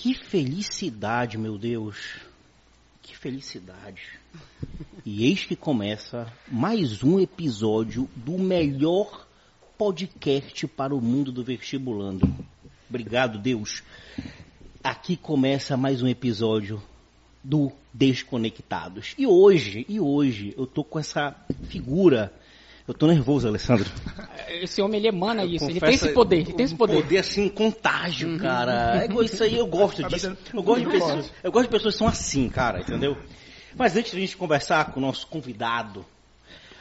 Que felicidade, meu Deus. Que felicidade. E eis que começa mais um episódio do melhor podcast para o mundo do vestibulando. Obrigado, Deus. Aqui começa mais um episódio do Desconectados. E hoje, e hoje, eu tô com essa figura. Eu tô nervoso, Alessandro. Esse homem, ele emana Eu isso, ele confesso, tem esse poder, ele tem esse um poder. poder assim, contágio, cara. É isso aí, eu gosto disso. Eu gosto de pessoas, eu gosto de pessoas que são assim, cara, entendeu? Mas antes de a gente conversar com o nosso convidado,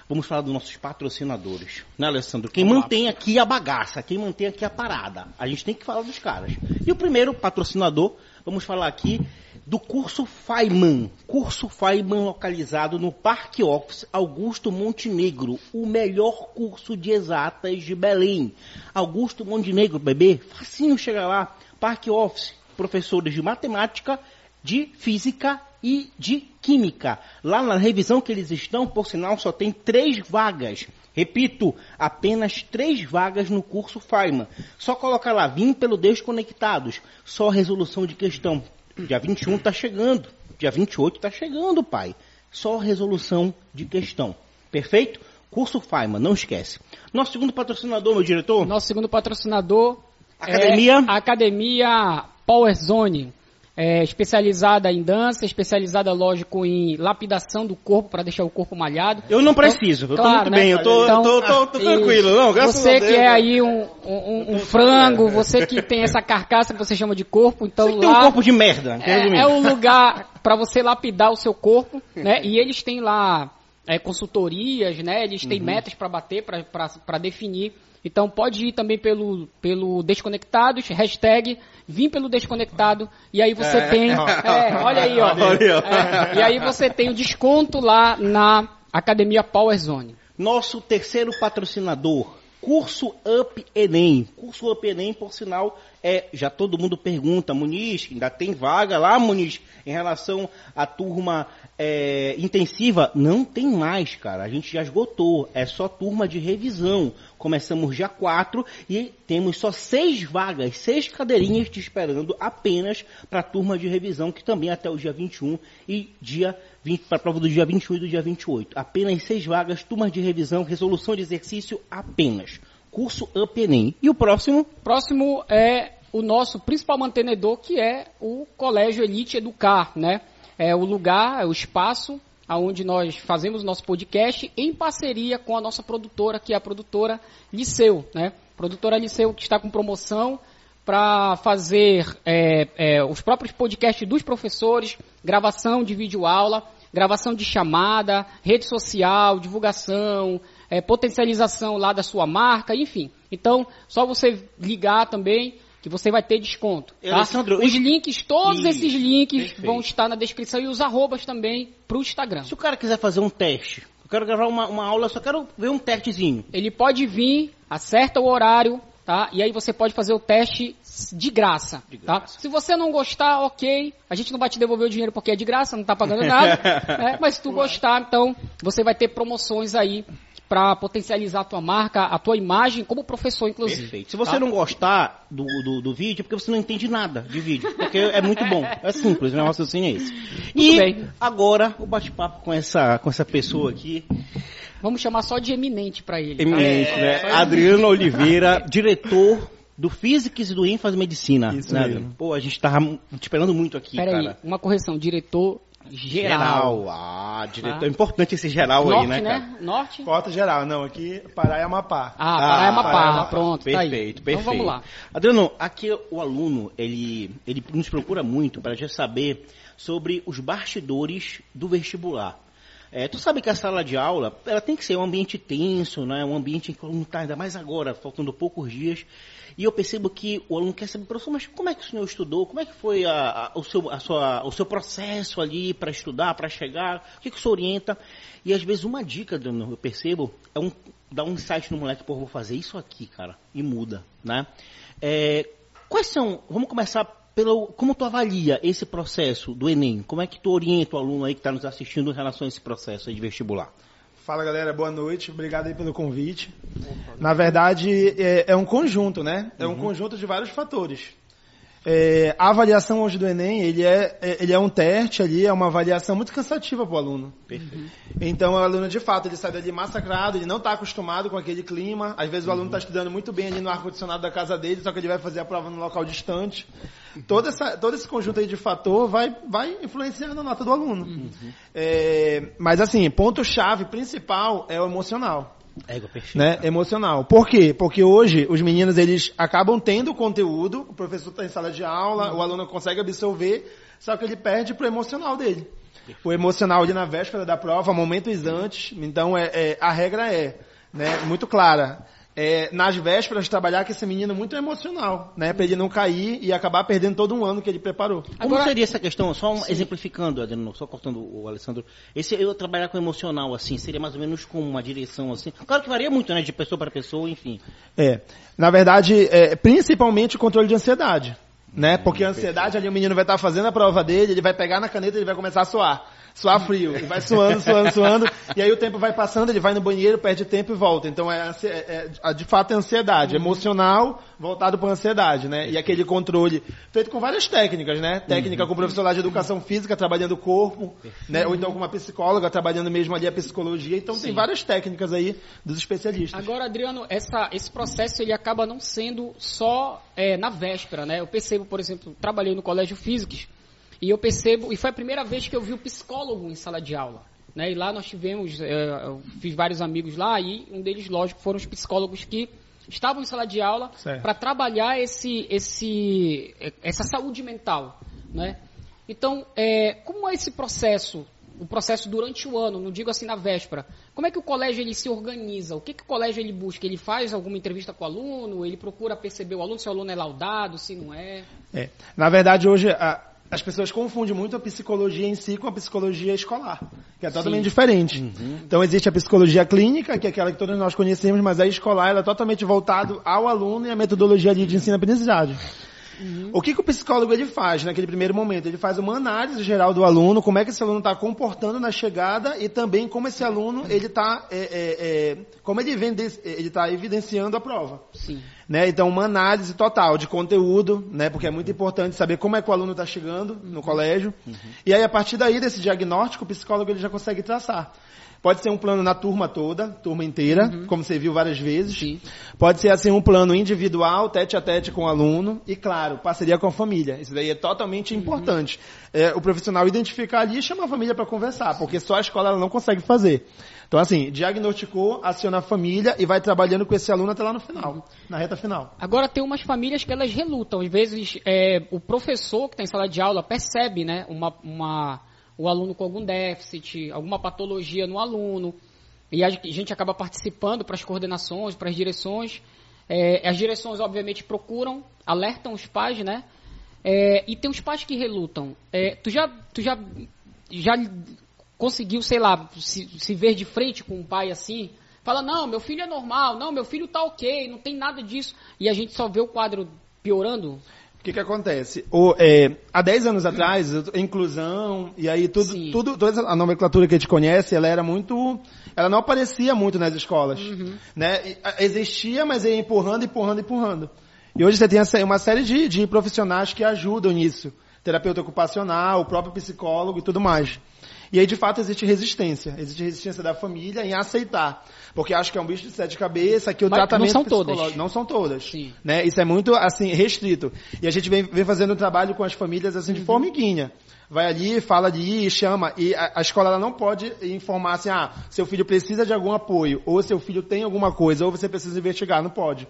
vamos falar dos nossos patrocinadores, né, Alessandro? Quem mantém aqui a bagaça, quem mantém aqui a parada. A gente tem que falar dos caras. E o primeiro patrocinador, vamos falar aqui do curso Faiman. Curso Faiman localizado no Parque Office Augusto Montenegro, o melhor curso de exatas de Belém. Augusto Montenegro, bebê, facinho chegar lá. Parque Office, professores de matemática, de física e de química. Lá na revisão que eles estão, por sinal, só tem três vagas. Repito, apenas três vagas no curso Faiman. Só colocar lá, vim pelo Desconectados. Só resolução de questão. Dia 21 tá chegando. Dia 28 tá chegando, pai. Só resolução de questão. Perfeito? Curso Faiman, não esquece. Nosso segundo patrocinador, meu diretor. Nosso segundo patrocinador Academia? é a Academia Power Zone. É, especializada em dança, especializada, lógico, em lapidação do corpo para deixar o corpo malhado. Eu não preciso, eu tô claro, muito né? bem, eu tô, Então, tô, tô, tô tranquilo, não, graças Você a Deus. que é aí um, um- um frango, você que tem essa carcaça que você chama de corpo, então Você tem um lá corpo de merda, é, é o lugar para você lapidar o seu corpo, né? E eles têm lá é, consultorias, né? Eles Uhum. têm metas para bater, para definir. Então pode ir também pelo, pelo Desconectados, hashtag vim pelo Desconectado, e aí você É. tem. é, olha aí, ó. Olha aí, ó. É, e aí você tem o desconto lá na Academia Power Zone. Nosso terceiro patrocinador, Curso Up Enem. Curso Up Enem, por sinal, é, já todo mundo pergunta, Muniz, ainda tem vaga lá, Muniz, em relação à turma é, intensiva? Não tem mais, cara. A gente já esgotou. É só turma de revisão. Começamos dia 4 e temos só seis vagas, seis cadeirinhas te esperando apenas para turma de revisão, que também é até o dia 21 e dia 20, para a prova do dia 21 e do dia 28. Apenas seis vagas, turmas de revisão, resolução de exercício apenas. Curso Up Enem. E o próximo? Próximo é o nosso principal mantenedor, que é o Colégio Elite Educar, né? É o lugar, é o espaço onde nós fazemos nosso podcast em parceria com a nossa produtora, que é a produtora Liceu, né? Produtora Liceu que está com promoção para fazer é, é, os próprios podcasts dos professores, gravação de vídeo aula, gravação de chamada, rede social, divulgação, é, potencialização lá da sua marca, enfim. Então, só você ligar também que você vai ter desconto. Tá? Alessandro, Os links, todos Isso, esses links perfeito. vão estar na descrição e os arrobas também para o Instagram. Se o cara quiser fazer um teste, eu quero gravar uma, uma aula, só quero ver um testezinho. Ele pode vir, acerta o horário, tá? E aí você pode fazer o teste de graça, De tá? graça. Se você não gostar, ok. A gente não vai te devolver o dinheiro porque é de graça, não tá pagando nada. né? Mas se tu gostar, então você vai ter promoções aí para potencializar a tua marca, a tua imagem como professor, inclusive. Perfeito. Se você tá? não gostar do, do, do vídeo, é porque você não entende nada de vídeo. Porque é muito bom. É simples, o negócio assim é esse. E bem. agora, o bate-papo com essa, com essa pessoa aqui, Vamos chamar só de eminente para ele. tá? eminente, né? Adriano Oliveira, diretor do Physics e do ênfase Medicina. Isso né, mesmo. Pô, a gente tava te esperando muito aqui, Peraí, cara. uma correção, diretor geral. Ah, diretor. Tá. É importante esse geral Norte, aí, né, cara? né? Norte? Cota geral, não, aqui Pará e Amapá. Ah, Pará é Amapá, Pará é Amapá. pronto, tá aí. Perfeito, Então perfeito. vamos lá. Adriano, aqui o aluno, ele, ele nos procura muito para já saber sobre os bastidores do vestibular. É, tu sabe que a sala de aula, ela tem que ser um ambiente tenso, né? um ambiente em que o aluno está, ainda mais agora, faltando poucos dias. E eu percebo que o aluno quer saber, professor, mas como é que o senhor estudou? Como é que foi a- a- o, seu, a sua, o seu processo ali para estudar, para chegar? O que, que o senhor orienta? E às vezes uma dica, eu percebo, é um, dar um insight no moleque, pô, vou fazer isso aqui, cara, e muda, né? É, quais são, vamos começar pelo, como tu avalia esse processo do Enem? Como é que tu orienta o aluno aí que está nos assistindo em relação a esse processo de vestibular? Fala galera, boa noite, obrigado aí pelo convite. Na verdade, é, é um conjunto, né? É um conjunto de vários fatores. É, a avaliação hoje do Enem, ele é, é, ele é um teste ali, é uma avaliação muito cansativa para o aluno. Perfeito. Então, o aluno, de fato, ele sai dali massacrado, ele não está acostumado com aquele clima. Às vezes, o aluno está estudando muito bem ali no ar-condicionado da casa dele, só que ele vai fazer a prova num local distante. Todo, essa, todo esse conjunto aí de fator vai, vai influenciar na nota do aluno. É, mas, assim, ponto-chave principal é o emocional. Égua, perfeito. Né, emocional. Por quê? Porque hoje os meninos eles acabam tendo conteúdo, o professor está em sala de aula, o aluno consegue absorver, só que ele perde pro emocional dele. O emocional ali na véspera da prova, momentos antes, então é, é, a regra é né, muito clara. É, nas vésperas trabalhar com esse menino muito emocional, né, para ele não cair e acabar perdendo todo um ano que ele preparou. Como Agora- seria essa questão, só um- exemplificando, Adriano, só cortando o Alessandro, esse eu trabalhar com emocional assim, seria mais ou menos como uma direção assim. Claro que varia muito, né, de pessoa para pessoa, enfim. É, na verdade, é, principalmente o controle de ansiedade, né? Porque a ansiedade ali o menino vai estar fazendo a prova dele, ele vai pegar na caneta e ele vai começar a suar. Suar frio, ele vai suando, suando, suando, e aí o tempo vai passando, ele vai no banheiro, perde tempo e volta. Então é, é- é- de fato é ansiedade, emocional voltado para ansiedade, né? E aquele controle feito com várias técnicas, né? Técnica com o professor lá de educação física trabalhando o corpo, né? Ou então com uma psicóloga trabalhando mesmo ali a psicologia. Então tem várias técnicas aí dos especialistas. Agora, Adriano, essa- esse processo ele acaba não sendo só é, na véspera, né? Eu percebo, por exemplo, trabalhei no Colégio Físicos e eu percebo, e foi a primeira vez que eu vi o psicólogo em sala de aula. Né? E lá nós tivemos, é, eu fiz vários amigos lá e um deles, lógico, foram os psicólogos que estavam em sala de aula para trabalhar esse, esse, essa saúde mental, né? Então, é, como é esse processo, o processo durante o ano, não digo assim na véspera, como é que o colégio ele se organiza? O que, que o colégio ele busca? Ele faz alguma entrevista com o aluno? Ele procura perceber o aluno, se o aluno é laudado, se não é? É. Na verdade, hoje, a- as pessoas confundem muito a psicologia em si com a psicologia escolar, que é totalmente diferente. Então, existe a psicologia clínica, que é aquela que todos nós conhecemos, mas a escolar ela é totalmente voltado ao aluno e à metodologia de ensino-aprendizagem. O que, que o psicólogo ele faz naquele primeiro momento? Ele faz uma análise geral do aluno, como é que esse aluno está comportando na chegada e também como esse aluno ele está, como ele vem, ele está evidenciando a prova Sim. né? Então, uma análise total de conteúdo, né? Porque é muito importante saber como é que o aluno está chegando no colégio. E aí, a partir daí, desse diagnóstico, o psicólogo ele já consegue traçar. Pode ser um plano na turma toda, turma inteira, como você viu várias vezes. Sim. Pode ser assim um plano individual, tete a tete com o aluno e, claro, parceria com a família. Isso daí é totalmente importante. É, o profissional identificar ali e chamar a família para conversar, porque só a escola ela não consegue fazer. Então, assim, diagnosticou, aciona a família e vai trabalhando com esse aluno até lá no final, na reta final. Agora tem umas famílias que elas relutam. Às vezes é, o professor que está em sala de aula percebe, né, uma, uma- o aluno com algum déficit, alguma patologia no aluno, e a gente acaba participando para as coordenações, para as direções. É, as direções, obviamente, procuram, alertam os pais, né? É, e tem os pais que relutam. É, tu já, tu já, já conseguiu, sei lá, se, se ver de frente com um pai assim? Fala, não, meu filho é normal, não, meu filho tá ok, não tem nada disso. E a gente só vê o quadro piorando? O que que acontece? O, é, há 10 anos atrás, inclusão, e aí tudo, Sim. tudo, toda a nomenclatura que a gente conhece, ela era muito, ela não aparecia muito nas escolas, né? E, a- Existia, mas ia empurrando, empurrando, empurrando. E hoje você tem uma série de, de profissionais que ajudam nisso. Terapeuta ocupacional, o próprio psicólogo e tudo mais. E aí, de fato, existe resistência. Existe resistência da família em aceitar. Porque acha que é um bicho de sete cabeças, que o Mas não tratamento são todas. Não são todas. Sim. Né? Isso é muito, assim, restrito. E a gente vem, vem fazendo um trabalho com as famílias, assim, de formiguinha. Vai ali, fala ali, chama. E a, a escola ela não pode informar assim, ah, seu filho precisa de algum apoio, ou seu filho tem alguma coisa, ou você precisa investigar. Não pode.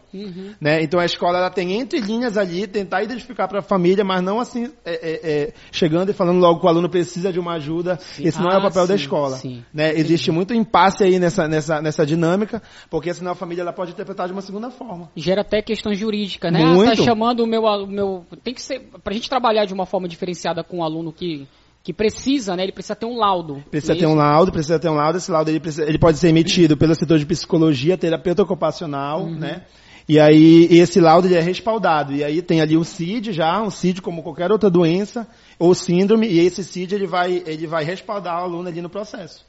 Né? Então a escola ela tem entre linhas ali, tentar identificar para a família, mas não assim, é, é, é, chegando e falando logo que o aluno precisa de uma ajuda. Esse não é Ah, o papel da sim, escola. sim. Né? Existe muito impasse aí nessa, nessa, nessa dinâmica, porque senão a família ela pode interpretar de uma segunda forma. Gera até questões jurídicas, né? Muito. Ah, tá chamando o meu, alu- meu. Tem que ser. Pra gente trabalhar de uma forma diferenciada com o aluno que, que precisa, né? Ele precisa ter um laudo. Precisa não é ter um laudo, precisa ter um laudo. Esse laudo ele, precisa- ele pode ser emitido pelo setor de psicologia, terapeuta ocupacional, Uhum. né? E aí esse laudo ele é respaldado. E aí tem ali um CID já, um CID como qualquer outra doença ou síndrome, e esse CID ele vai, ele vai respaldar o aluno ali no processo.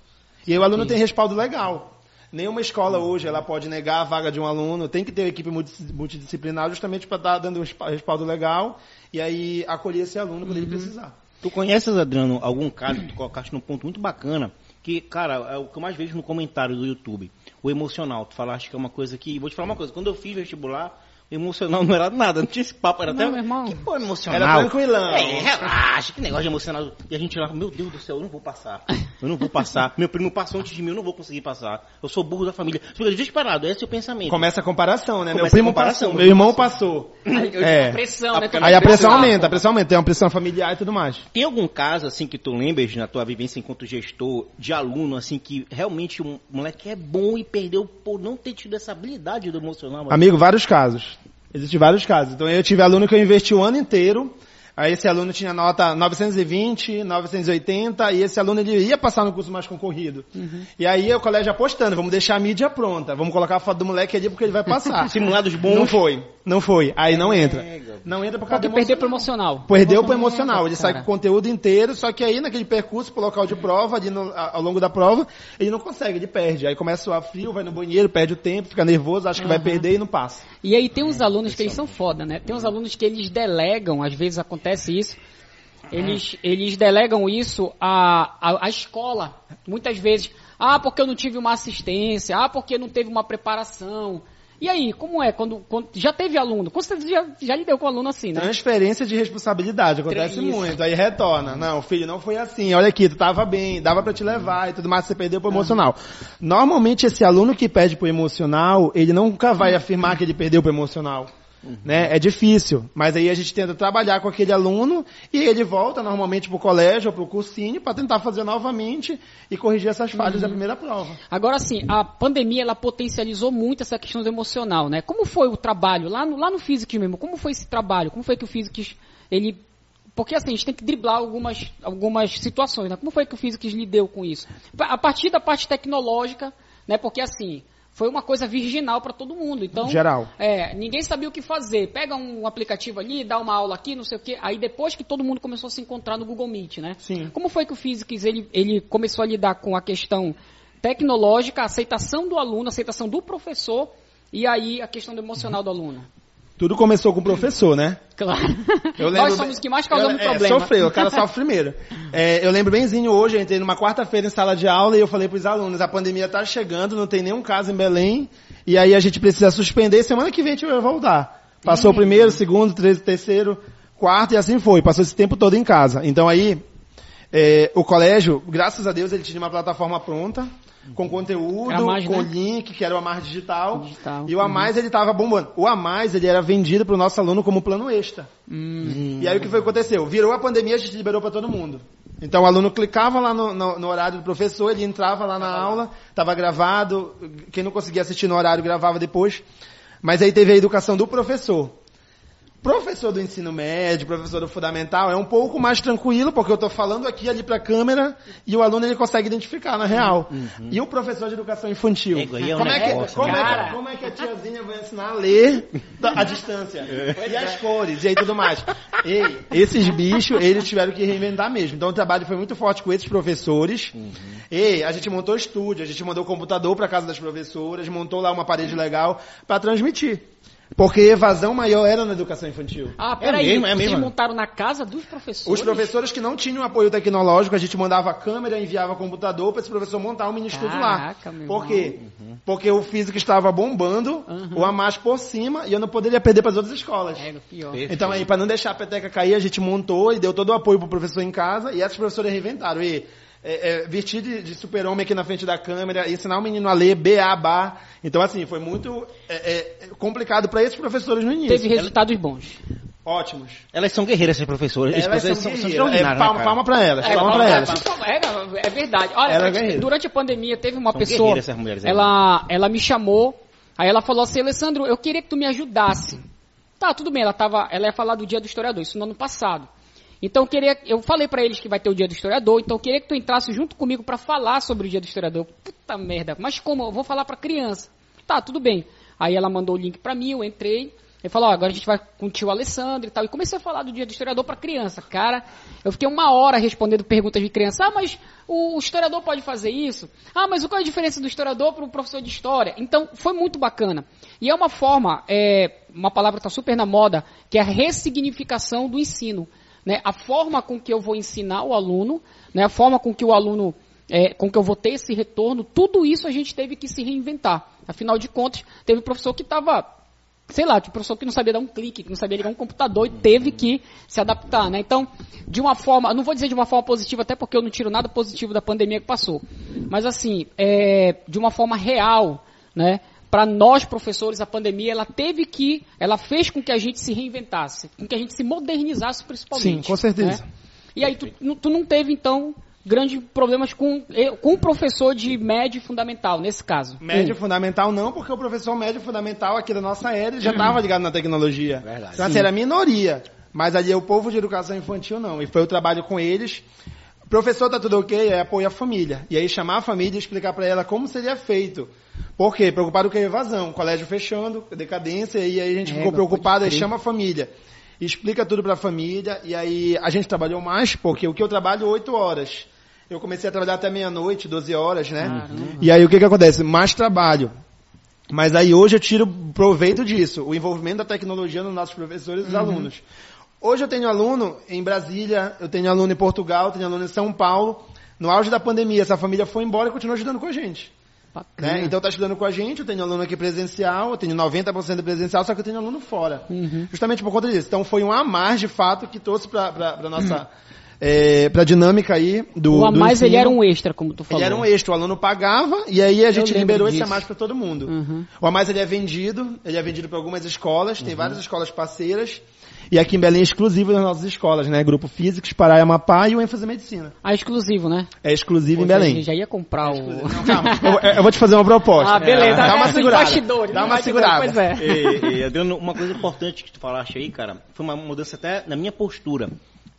E aí o aluno Ok. tem respaldo legal. Nenhuma escola hoje ela pode negar a vaga de um aluno, tem que ter uma equipe multidisciplinar justamente para estar dando um respaldo legal e aí acolher esse aluno quando uhum. ele precisar. Tu conheces, Adriano, algum caso que tu colocaste num ponto muito bacana, que, cara, é o que eu mais vejo no comentário do YouTube, o emocional. Tu falaste que é uma coisa que. Vou te falar uma coisa, quando eu fiz vestibular, emocional não era nada, não tinha esse papo, era não, até. Meu irmão. Que pô, emocional? Era tranquilão. É, relaxa, que negócio de emocional. E a gente lá, meu Deus do céu, eu não vou passar. Eu não vou passar. Meu primo passou antes de mim, eu não vou conseguir passar. Eu sou burro da família. Fica desesperado, esse é o pensamento. Começa a comparação, né? Começa meu primo passou, meu irmão passou. Aí, é. a pressão, né? Aí a pressão aumenta, a pressão aumenta, tem uma pressão familiar e tudo mais. Tem algum caso, assim, que tu lembres na tua vivência enquanto gestor, de aluno, assim, que realmente o moleque é bom e perdeu por não ter tido essa habilidade do emocional? Amigo, vários casos. Existem vários casos. Então eu tive aluno que eu investi o ano inteiro, aí esse aluno tinha nota 920, 980, e esse aluno ele ia passar no curso mais concorrido. Uhum. E aí o colégio apostando, vamos deixar a mídia pronta, vamos colocar a foto do moleque ali porque ele vai passar. Simulados bons. Não foi. Não foi. Aí não entra. Não entra por causa Porque perdeu pro emocional. Perdeu pro emocional. Ele sai com o conteúdo inteiro, só que aí naquele percurso pro local de prova, ali no, ao longo da prova, ele não consegue, ele perde. Aí começa a suar frio, vai no banheiro, perde o tempo, fica nervoso, acha que vai perder e não passa. E aí tem uns alunos que eles são foda, né? Tem uns alunos que eles delegam, às vezes acontece isso, eles, eles delegam isso à, à, à, escola. Muitas vezes, ah, porque eu não tive uma assistência, ah, porque não teve uma preparação. E aí, como é? Quando, quando já teve aluno? Com certeza já, já lidou com aluno assim, né? Transferência de responsabilidade, acontece Isso. muito. Aí retorna. Não, filho, não foi assim. Olha aqui, tu tava bem, dava para te levar e tudo mais, você perdeu pro emocional. Normalmente esse aluno que perde pro emocional, ele nunca vai afirmar que ele perdeu pro emocional. Uhum. Né? É difícil, mas aí a gente tenta trabalhar com aquele aluno e ele volta normalmente para o colégio ou para o cursinho para tentar fazer novamente e corrigir essas falhas uhum. da primeira prova. Agora sim, a pandemia ela potencializou muito essa questão do emocional, né? Como foi o trabalho lá no, lá no Physics mesmo? Como foi esse trabalho? Como foi que o Physics ele porque assim, a gente tem que driblar algumas, algumas situações, né? Como foi que o Physics lidou com isso? A partir da parte tecnológica, né? Porque assim, foi uma coisa virginal para todo mundo. Então, geral. É, ninguém sabia o que fazer. Pega um aplicativo ali, dá uma aula aqui, não sei o quê. Aí depois que todo mundo começou a se encontrar no Google Meet, né? Sim. Como foi que o Physics ele, ele começou a lidar com a questão tecnológica, a aceitação do aluno, a aceitação do professor e aí a questão do emocional do aluno? Tudo começou com o professor, né? Claro. Lembro, Nós somos os que mais causamos eu, é, problema. Sofreu, o cara sofre primeiro. É, eu lembro benzinho hoje, eu entrei numa quarta-feira em sala de aula e eu falei para os alunos, a pandemia está chegando, não tem nenhum caso em Belém, e aí a gente precisa suspender, semana que vem a gente vai voltar. Passou o primeiro, segundo, terceiro, quarto e assim foi. Passou esse tempo todo em casa. Então aí, é, o colégio, graças a Deus, ele tinha uma plataforma pronta com conteúdo, mais, com né? link, que era o Amar Digital. digital. E o Amais, uhum. ele estava bombando. O Amais, ele era vendido para o nosso aluno como plano extra. Uhum. E aí o que foi que aconteceu? Virou a pandemia, a gente liberou para todo mundo. Então o aluno clicava lá no, no, no, horário do professor, ele entrava lá na aula, estava gravado, quem não conseguia assistir no horário gravava depois. Mas aí teve a educação do professor. Professor do ensino médio, professor do fundamental, é um pouco mais tranquilo, porque eu estou falando aqui ali para a câmera e o aluno ele consegue identificar na real. Uhum. E o professor de educação infantil? É, como, é que, como, é que, como, é que, a tiazinha vai ensinar a ler a distância? e as cores, e aí tudo mais. Ei, esses bichos, eles tiveram que reinventar mesmo. Então o trabalho foi muito forte com esses professores. Uhum. Ei, a gente montou estúdio, a gente mandou computador para casa das professoras, montou lá uma parede legal para transmitir. Porque evasão maior era na educação infantil. Ah, peraí, é mesmo, é vocês montaram na casa dos professores? Os professores que não tinham apoio tecnológico, a gente mandava a câmera, enviava computador para esse professor montar um mini estúdio lá. Por quê? Uhum. Porque o físico estava bombando, uhum. o AMAS por cima, e eu não poderia perder para as outras escolas. É, pior. Então aí, para não deixar a peteca cair, a gente montou e deu todo o apoio para o professor em casa, e essas professoras reinventaram. E é, é, vestir de, de super-homem aqui na frente da câmera, ensinar o menino a ler B-A-B-A. Então, assim, foi muito é, é complicado para esses professores no início. Teve resultados bons. Ótimos. Elas são guerreiras, essas professoras. Elas são, são, são é, palma, né, palma para elas. É, palma para elas. É, é, verdade. Olha, é durante a pandemia teve uma são pessoa. Essas mulheres ela, ela me chamou. Aí ela falou assim, Alessandro, eu queria que tu me ajudasse. Tá, tudo bem. Ela tava, ela ia falar do Dia do Historiador, isso no ano passado. Então eu queria, eu falei para eles que vai ter o dia do historiador, então eu queria que tu entrasse junto comigo para falar sobre o dia do historiador. Puta merda, mas como? Eu vou falar para criança. Tá, tudo bem. Aí ela mandou o link para mim, eu entrei. Ele falou, ó, agora a gente vai com o tio Alessandro e tal. E comecei a falar do dia do historiador para criança. Cara, eu fiquei uma hora respondendo perguntas de criança. Ah, mas o, historiador pode fazer isso? Ah, mas qual é a diferença do historiador para o professor de história? Então, foi muito bacana. E é uma forma, é, uma palavra que está super na moda, que é a ressignificação do ensino. Né? A forma com que eu vou ensinar o aluno, né? a forma com que o aluno é, com que eu vou ter esse retorno, tudo isso a gente teve que se reinventar. Afinal de contas, teve professor que estava sei lá, tipo, professor que não sabia dar um clique, que não sabia ligar um computador e teve que se adaptar, né? Então, de uma forma, não vou dizer de uma forma positiva, até porque eu não tiro nada positivo da pandemia que passou, mas assim, é, de uma forma real, né? Para nós professores, a pandemia ela teve que, ela fez com que a gente se reinventasse, com que a gente se modernizasse principalmente. Sim, com certeza. Né? E aí tu, tu não teve então grandes problemas com, com o professor de médio fundamental, nesse caso. Médio hum. fundamental não, porque o professor médio fundamental aqui da nossa era já estava ligado na tecnologia. Verdade. Então, assim, era a minoria. Mas ali o povo de educação infantil não. E foi o trabalho com eles. Professor, tá tudo ok? É apoio a família. E aí chamar a família e explicar para ela como seria feito. Por quê? Preocupado com a evasão. Colégio fechando, decadência, e aí a gente é, ficou preocupado e chama a família explica tudo para a família, e aí a gente trabalhou mais, porque o que eu trabalho oito horas. Eu comecei a trabalhar até meia-noite, 12 horas, né? E aí o que que acontece? Mais trabalho. Mas aí hoje eu tiro proveito disso, o envolvimento da tecnologia nos nossos professores e uhum. alunos. Hoje eu tenho aluno em Brasília, eu tenho aluno em Portugal, tenho aluno em São Paulo. No auge da pandemia, essa família foi embora e continua ajudando com a gente. Né? Então está estudando com a gente, eu tenho aluno aqui presencial, eu tenho 90% presencial, só que eu tenho aluno fora. Uhum. Justamente por conta disso. Então foi um a mais, de fato, que trouxe para a nossa... Uhum. É, para a dinâmica aí do. O a mais ele era um extra, como tu falou. Ele era um extra, o aluno pagava e aí a gente liberou disso. esse a mais para todo mundo. Uhum. O a mais ele é vendido, ele é vendido para algumas escolas, tem uhum. várias escolas parceiras. E aqui em Belém é exclusivo nas nossas escolas, né? Grupo Físicos, Pará e Amapá e o ênfase Medicina. Ah, exclusivo, né? É exclusivo Pô, em Belém. Já ia comprar é o... Não, calma, eu, eu, vou te fazer uma proposta. Ah, beleza. Dá uma segurada. Dá uma segurada. Pois é. E, e, Adriano, uma coisa importante que tu falaste aí, cara, foi uma mudança até na minha postura.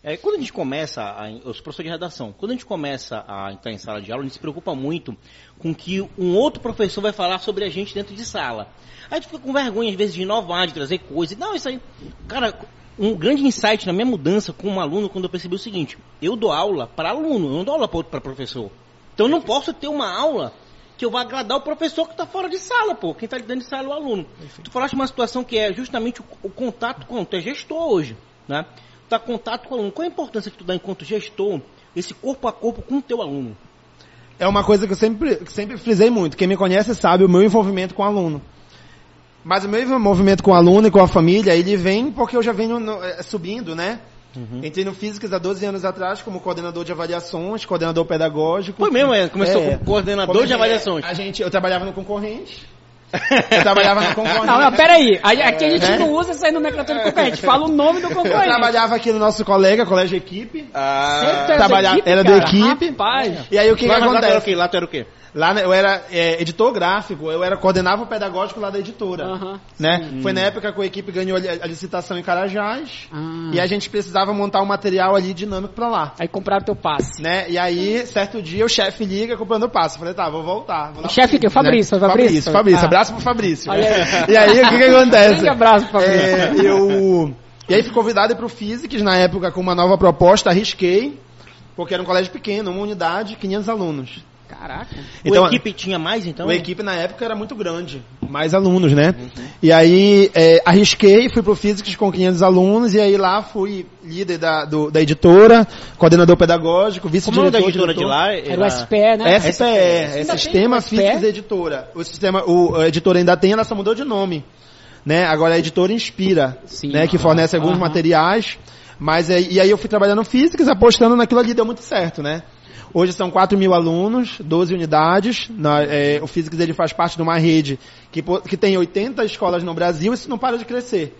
É, quando a gente começa, a, eu sou professor de redação, quando a gente começa a entrar em sala de aula, a gente se preocupa muito com que um outro professor vai falar sobre a gente dentro de sala. Aí a gente fica com vergonha, às vezes, de inovar, de trazer coisas. Não, isso aí. Cara, um grande insight na minha mudança com um aluno quando eu percebi o seguinte: eu dou aula para aluno, eu não dou aula para professor. Então eu não posso ter uma aula que eu vá agradar o professor que está fora de sala, pô. Quem está dentro de sala é o aluno. Enfim. Tu falaste uma situação que é justamente o, o contato com. Tu é gestor hoje, né? Tá contato com o aluno. Qual a importância que tu dá enquanto gestor, esse corpo a corpo com o teu aluno? É uma coisa que eu sempre, sempre frisei muito. Quem me conhece sabe o meu envolvimento com o aluno. Mas o meu movimento com o aluno e com a família, ele vem porque eu já venho no, é, subindo, né? Uhum. Entrei no Físicas há 12 anos atrás como coordenador de avaliações, coordenador pedagógico. Foi mesmo, é? Começou é, como coordenador de avaliações. A gente, eu trabalhava no concorrente. Eu trabalhava no concorrente. Não, não, peraí. Aqui a gente é, não usa isso aí no nomenclatura do concorrente. Fala o nome do concorrente. Eu trabalhava aqui no nosso colega, colégio equipe. Ah, trabalhava, equipe, era do equipe. Rapaz. E aí o que, que acontece? Lá tu era o quê? Lá tu era o quê? Lá né, eu era é, editor gráfico, eu era coordenava o pedagógico lá da editora. Uhum, né? Foi na época que a equipe ganhou a licitação em Carajás ah. e a gente precisava montar um material ali dinâmico para lá. Aí compraram teu passe. Né? E aí, certo dia, o chefe liga comprando o passe. Eu falei, tá, vou voltar. o chefe que? O Fabrício, né? Fabrício. Fabrício, Fabrício. Ah. Abraço pro Fabrício. Aí. E aí, o que que acontece? Um abraço pro Fabrício. É, eu... E aí fui convidado para o Physics, na época com uma nova proposta, arrisquei, porque era um colégio pequeno, uma unidade, 500 alunos. Caraca. Então, a equipe tinha mais, então? A equipe na época era muito grande. Mais alunos, né? Uhum. E aí, é, arrisquei, fui pro Physics com 500 alunos, e aí lá fui líder da, do, da editora, coordenador pedagógico, vice-diretor. Como da editora de lá? Era, era o SPE, né? SPE, é, Sistema Physics Editora. O sistema, o, a editora ainda tem, ela só mudou de nome. Né? Agora a editora Inspira, Sim, né? que fornece alguns materiais. Mas, é, e aí eu fui trabalhando no Physics, apostando naquilo ali, deu muito certo, né? Hoje são 4 mil alunos, 12 unidades. Na, é, o Physics ele faz parte de uma rede que, que tem 80 escolas no Brasil e isso não para de crescer.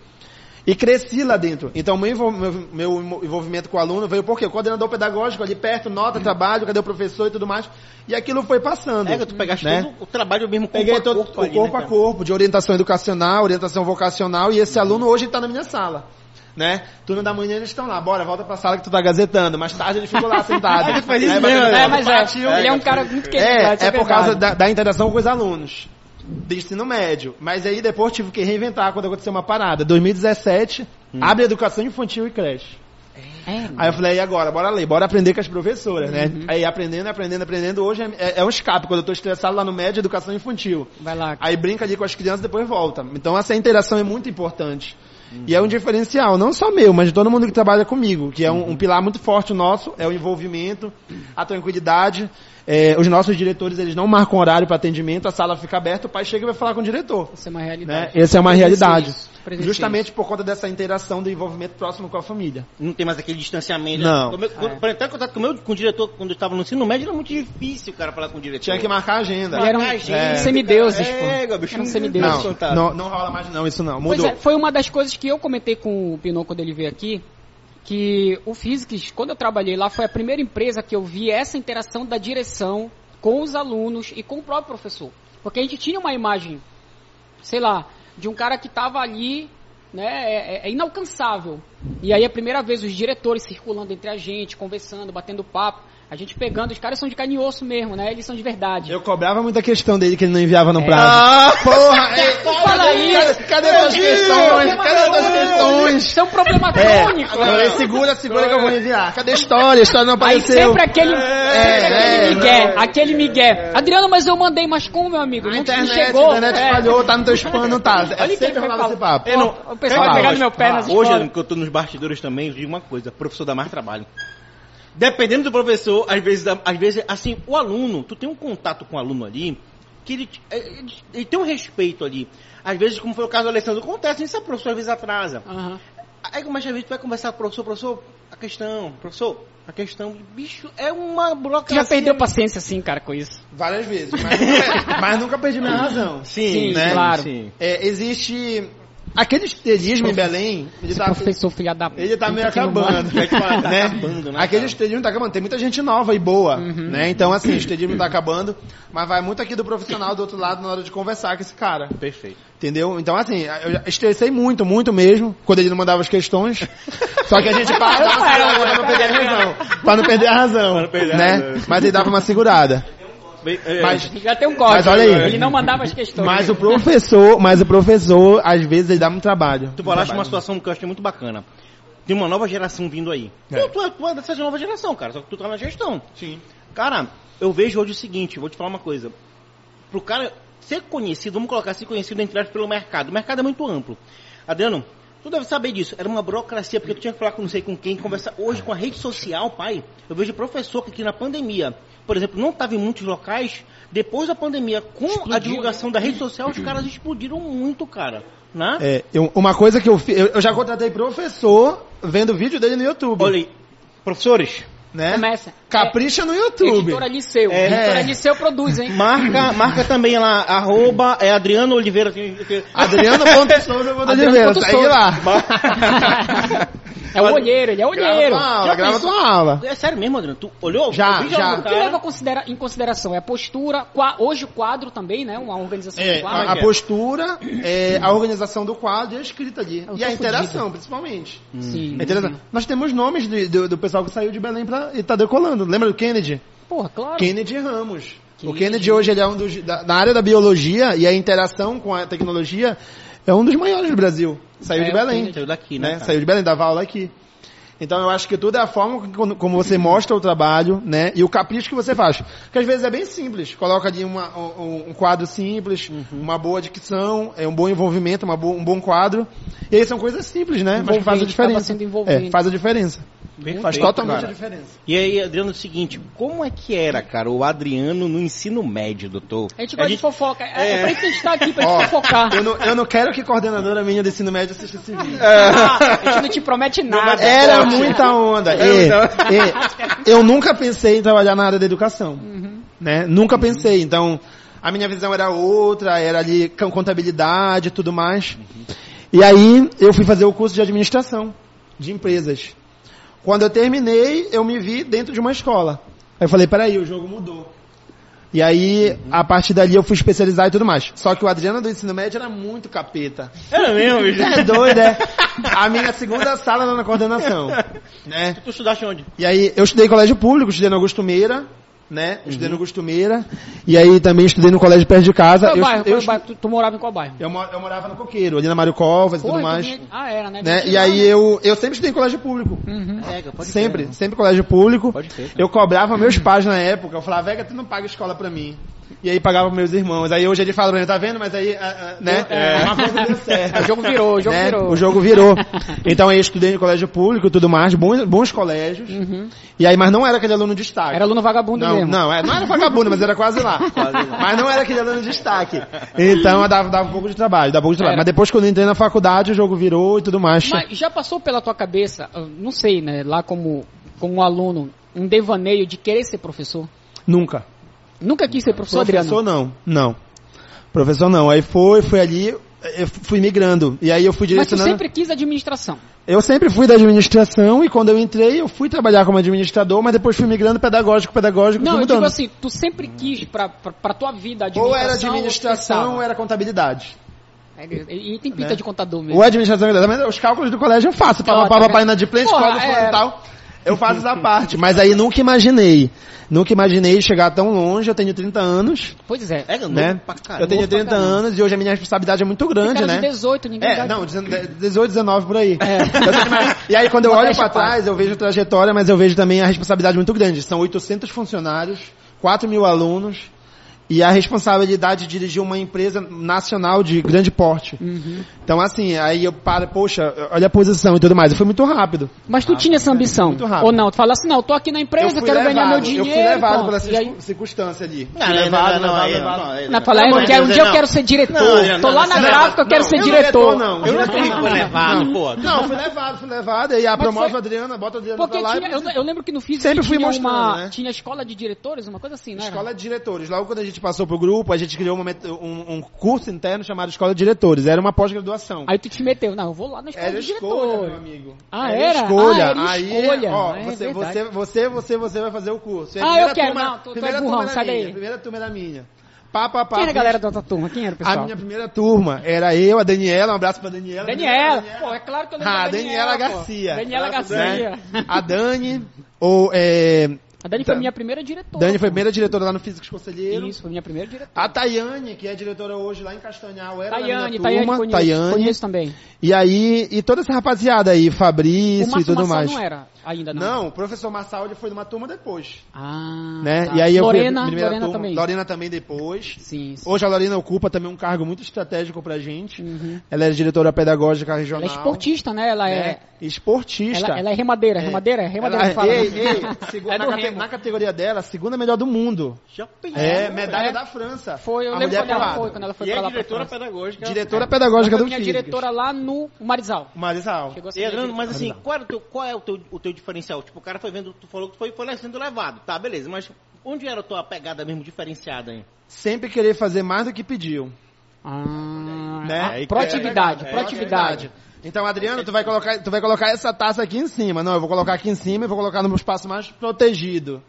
E cresci lá dentro. Então, meu, meu, meu envolvimento com o aluno veio porque o coordenador pedagógico ali perto, nota, trabalho, cadê o professor e tudo mais. E aquilo foi passando. É, que tu pegaste né? todo o trabalho mesmo corpo Peguei a todo, corpo. O ali, corpo né, a corpo, de orientação educacional, orientação vocacional, e esse aluno hoje está na minha sala né? Turno da manhã eles estão lá, bora, volta pra sala que tu tá gazetando. Mais tarde ele ficou lá sentado. ele faz isso né? mesmo, é, mas é, ele é um cara muito querido. É, é por causa da, da, interação com os alunos. de ensino médio. Mas aí depois tive que reinventar quando aconteceu uma parada. 2017, abre educação infantil e creche. É, Aí eu falei, e agora? Bora ler, bora aprender com as professoras, né? Aí aprendendo, aprendendo, aprendendo. Hoje é, é- é um escape, quando eu tô estressado lá no médio, educação infantil. vai lá. Aí brinca ali com as crianças e depois volta. Então essa interação é muito importante. E é um diferencial, não só meu, mas de todo mundo que trabalha comigo, que é um, um pilar muito forte nosso, é o envolvimento, a tranquilidade. É, os nossos diretores, eles não marcam horário para atendimento, a sala fica aberta, o pai chega e vai falar com o diretor. Isso é uma Né? realidade. Essa é uma realidade. Justamente por conta dessa interação do envolvimento próximo com a família. Não tem mais aquele distanciamento. Não. Como eu- quando- Para entrar em contato com o meu com o diretor, quando eu estava no ensino médio, era muito difícil o cara falar com o diretor. Tinha que marcar a agenda. E eram é, semideuses, É, pô. bicho, Eram não- semideuses. Não, não, não rola mais não, isso não. Pois Mudou. é, foi uma das coisas que eu comentei com o Pinot quando ele veio aqui, que o Physics, quando eu trabalhei lá, foi a primeira empresa que eu vi essa interação da direção com os alunos e com o próprio professor. Porque a gente tinha uma imagem, sei lá, de um cara que estava ali, né, é, é- é inalcançável. E aí a primeira vez os diretores circulando entre a gente, conversando, batendo papo, a gente pegando, os caras são de carne e osso mesmo, né, eles são de verdade. Eu cobrava muita questão dele que ele não enviava É. no prazo. Ah, Porra! ei, Fala isso! Cadê as questões? Cadê as questões? Isso é um problema É, crônico. segura, segura que eu vou enviar. Cadê a história? A história não Aí apareceu. sempre aquele, sempre é, aquele migué, aquele migué. Adriano, mas eu mandei, mas como, meu amigo? A Não, internet, não chegou. a internet É. falhou, tá no teu spam, não tá. É Olha sempre rolava falar. esse papo. Eu não- O pessoal vai pegar no hoje, meu pé nas Hoje, que eu tô nos bastidores também, eu digo uma coisa, professor dá mais trabalho. Dependendo do professor, às vezes, às vezes, assim, o aluno, tu tem um contato com o aluno ali, que ele, te- ele, ele tem um respeito ali. Às vezes, como foi o caso do Alessandro, acontece, isso a professor às vezes atrasa. Aham. Aí mais às vezes tu vai conversar com o professor, professor, a questão, professor, a questão, bicho, é uma burocracia. já perdeu paciência, assim, cara, com isso. Várias vezes, mas nunca, mas nunca perdi minha razão. Sim, Sim, né? claro. Sim. É, existe aquele esterismo em Belém, ele Esse tá, professor filha da ele tá meio acabando, né? né, Aquele esterismo tá acabando. Tem muita gente nova e boa, né? Então, assim, o esterismo tá acabando, mas vai muito aqui do profissional do outro lado na hora de conversar com esse cara. Perfeito. Entendeu? Então, assim, eu estressei muito, muito mesmo, quando ele não mandava as questões. Só que a gente para dar uma segurada pra não perder a razão. Pra não perder a razão. Né? razão. Mas ele dava uma segurada. Bem, é, Mas, Já tem um código. Mas olha aí. Ele não mandava as questões. mas o professor, mas o professor, às vezes, ele dá muito trabalho. Tu falaste uma situação que eu achei muito bacana. Tem uma nova geração vindo aí. É. Tu, tu, é- tu é dessa nova geração, cara, só que tu tá na gestão. Sim. Cara, eu vejo hoje o seguinte, vou te falar uma coisa. Pro cara ser conhecido, vamos colocar ser conhecido entre aspas pelo mercado. O mercado é muito amplo. Adriano, tu deve saber disso. Era uma burocracia, porque tu tinha que falar com não sei com quem, conversar. Hoje com a rede social, pai, eu vejo professor que aqui na pandemia, por exemplo, não estava em muitos locais. Depois da pandemia, com a divulgação da rede social, os caras explodiram muito, cara. Né? É, eu- uma coisa que eu fiz, eu, eu já contratei professor vendo vídeo dele no YouTube. Olha aí, professores, né? Começa. Capricha no É, YouTube. editora Liceu. É. Editora Liceu produz, hein? marca, marca também lá, arroba, é Adriano Oliveira. tem- tem- Adriano.souza Adriano Adriano segue Souza. lá. É o olheiro, ele é olheiro. Grava tua aula, Já grava tua aula. É sério mesmo, Adriano? Tu olhou? Já, já. O que leva a considera- em consideração é a postura, qua- hoje o quadro também, né? Uma organização É, do quadro. a, a é? postura, é, a organização do quadro e a escrita ali. Eu E a interação, principalmente. Sim. A interação. Nós temos nomes de- do, do pessoal que saiu de Belém pra, e tá decolando. Lembra do Kennedy? Porra, claro. Kennedy Ramos. O Kennedy. Kennedy hoje ele é um dos, da, na área da biologia e a interação com a tecnologia é um dos maiores do Brasil. Saiu É, de Belém. Saiu daqui, né? né? Saiu de Belém, dava aula aqui. Então eu acho que tudo é a forma como como você mostra o trabalho, né? E o capricho que você faz. Porque às vezes é bem simples. Coloca ali uma- um, um quadro simples, Uhum. uma boa dicção, é um bom envolvimento, uma bo- um bom quadro. E aí são coisas simples, né? Mas que faz a diferença. É, faz a diferença. Perfeito, Faz totalmente cara. a diferença. E aí, Adriano, é o seguinte, como é que era, cara, o Adriano no ensino médio, doutor? A gente gosta de fofoca. É, é pra isso que a gente tá aqui, pra Ó, gente fofocar. Eu não, eu não quero que coordenadora minha do ensino médio assista esse vídeo. Ah, a gente não te promete nada. Era muita onda. E- e eu nunca pensei em trabalhar na área da educação. Né? Nunca pensei. Então, a minha visão era outra, era ali com contabilidade e tudo mais. E aí, eu fui fazer o curso de administração de empresas. Quando eu terminei, eu me vi dentro de uma escola. Aí eu falei, peraí, o jogo mudou. E aí, a partir dali eu fui especializar e tudo mais. Só que o Adriano do ensino médio era muito capeta. Era mesmo, bicho? É doido, é? A minha segunda sala era na coordenação. Né? Tu estudaste onde? E aí, eu estudei em colégio público, estudei no Augusto Meira, né? Estudei no Costumeira. E aí também estudei no colégio perto de casa. Qual Eu, bairro? eu, Qual bairro? Tu, tu morava em qual bairro? eu, eu morava no Coqueiro, ali na Mário Covas e Pô, tudo tu mais. vinha- Ah, era, né? Né? E aí né? eu, eu sempre estudei em colégio público. É, pode sempre, crer, sempre colégio público. Pode cara. Eu cobrava meus pais na época. Eu falava, Vega, tu não paga escola pra mim. E aí pagava meus irmãos. Aí hoje ele fala pra mim, tá vendo? Mas aí, ah, ah, né? É. Uma coisa deu certo. O jogo virou, o jogo né? virou. O jogo virou. Então aí eu estudei no colégio público e tudo mais, bons, bons colégios. E aí, mas não era aquele aluno de destaque. Uhum. Era aluno vagabundo não, mesmo. não, é, não era vagabundo, mas era quase lá. Mas não era aquele aluno de destaque. Então dava, dava um pouco de trabalho, dava um pouco de trabalho. Era. Mas depois quando eu entrei na faculdade, o jogo virou e tudo mais. Mas já passou pela tua cabeça, eu não sei, né, lá como, como um aluno, um devaneio de querer ser professor? Nunca. Nunca quis ser professor, Professor Adriano? não, não. Professor não. Aí foi, foi ali, eu fui migrando. E aí eu fui Mas tu direcionando. sempre quis administração. Eu sempre fui da administração e quando eu entrei, eu fui trabalhar como administrador, mas depois fui migrando pedagógico, pedagógico, Não, eu digo assim, tu sempre quis pra, pra, pra tua vida ou administração. era administração ou era contabilidade. É, E tem pinta Né? de contador mesmo. Ou administração, mas os cálculos do colégio eu faço. Papai inadimplente, Porra, escola fulano é. e tal. Eu faço essa parte. Mas aí nunca imaginei. Nunca imaginei chegar tão longe. Eu tenho 30 anos, Pois é. É, novo né? pra caramba. Eu tenho novo pra 30 caramba. anos e hoje a minha responsabilidade é muito grande, né? de 18, ninguém É, não, 18, 19 por aí. É. E aí quando eu olho pra trás, eu vejo a trajetória, mas eu vejo também a responsabilidade muito grande. São 800 funcionários, 4 mil alunos e a responsabilidade de dirigir uma empresa nacional de grande porte. Uhum. Então assim, aí eu paro, poxa, olha a posição e tudo mais. E foi muito rápido. Mas tu tinha essa ambição? muito rápido. Ou não? Tu fala assim, não, eu tô aqui na empresa, eu fui quero ganhar meu levado, dinheiro. Eu fui levado pronto. pela aí- circun- circunstância ali. Não, Fui não, levado, não, não, levado, levado. não, Não, fala, eu Pelo quero, um dia eu Deus, quero ser diretor. Não, tô não, lá não, na não, gráfica, eu quero não, ser eu não diretor. não. Eu não foi levado, pô. Não, fui levado, fui levado. E aí a promove a Adriana, bota a Adriana pra lá. eu, eu lembro que no físico Sempre fui tinha mostrando, uma, né? tinha escola de diretores, uma coisa assim, né? Escola de Diretores. Logo quando a gente passou pro grupo, a gente criou met- um, um curso interno chamado Escola de Diretores. Era uma pós-graduação. Aí tu te meteu, não, eu vou lá na escola Era de escolha, meu diretores. amigo. Ah, era? escolha. Ah, era Aí, escolha. ó, É você, você, você, você, você vai fazer o curso. A Ah, eu quero. turma- Não, tu- tu é primeira burrão, turma era sai daí. Primeira turma era minha. Pá, pá, pá. Quem era a galera da tua turma? Quem era o pessoal? A minha primeira turma era eu, a Daniela, um abraço pra Daniela. Daniela. Pô, é claro que eu lembro Ah, da Daniela Daniela. Garcia. Daniela Garcia. né? A Dani, ou, é, A Dani foi minha primeira diretora. Dani foi primeira diretora lá no Físicos Conselheiro. Isso, foi minha primeira diretora. A Tayane, que é diretora hoje lá em Castanhal, era da Tayane, minha Tayane turma. conheço, Tayane. conheço também. E aí, e toda essa rapaziada aí, Fabrício e tudo Massal mais. não era ainda, não. Não, o professor Marçal ele foi numa turma depois. Ah, Né? tá. E aí eu fui Lorena, Lorena turma. também. Lorena também depois. Sim, sim. Hoje a Lorena ocupa também um cargo muito estratégico pra gente. Uhum. Ela é diretora pedagógica regional. Ela é esportista, né? Ela né? é... Esportista. Ela, ela é remadeira, remadeira? É remadeira Ela- que fala. ei, né? ei, segu- É na, na categoria dela, a segunda melhor do mundo. Já pensou? É, medalha é. da França. Foi, eu A lembro quando ela foi, quando ela foi E pra é lá diretora pedagógica. Diretora pedagógica do Físicas. diretora lá no Marizal. Marisal. Chegou a ser E minha Adriano, mas assim, qual, era o teu, qual é o teu, o teu diferencial? Tipo, o cara foi vendo, tu falou que foi, foi sendo levado. Tá, beleza, mas onde era a tua pegada mesmo diferenciada aí? Sempre querer fazer mais do que pediu. Ah, Né? ah, que proatividade, é, proatividade. Então, Adriano, tu vai colocar, tu vai colocar essa taça aqui em cima. Não, eu vou colocar aqui em cima e vou colocar no espaço mais protegido.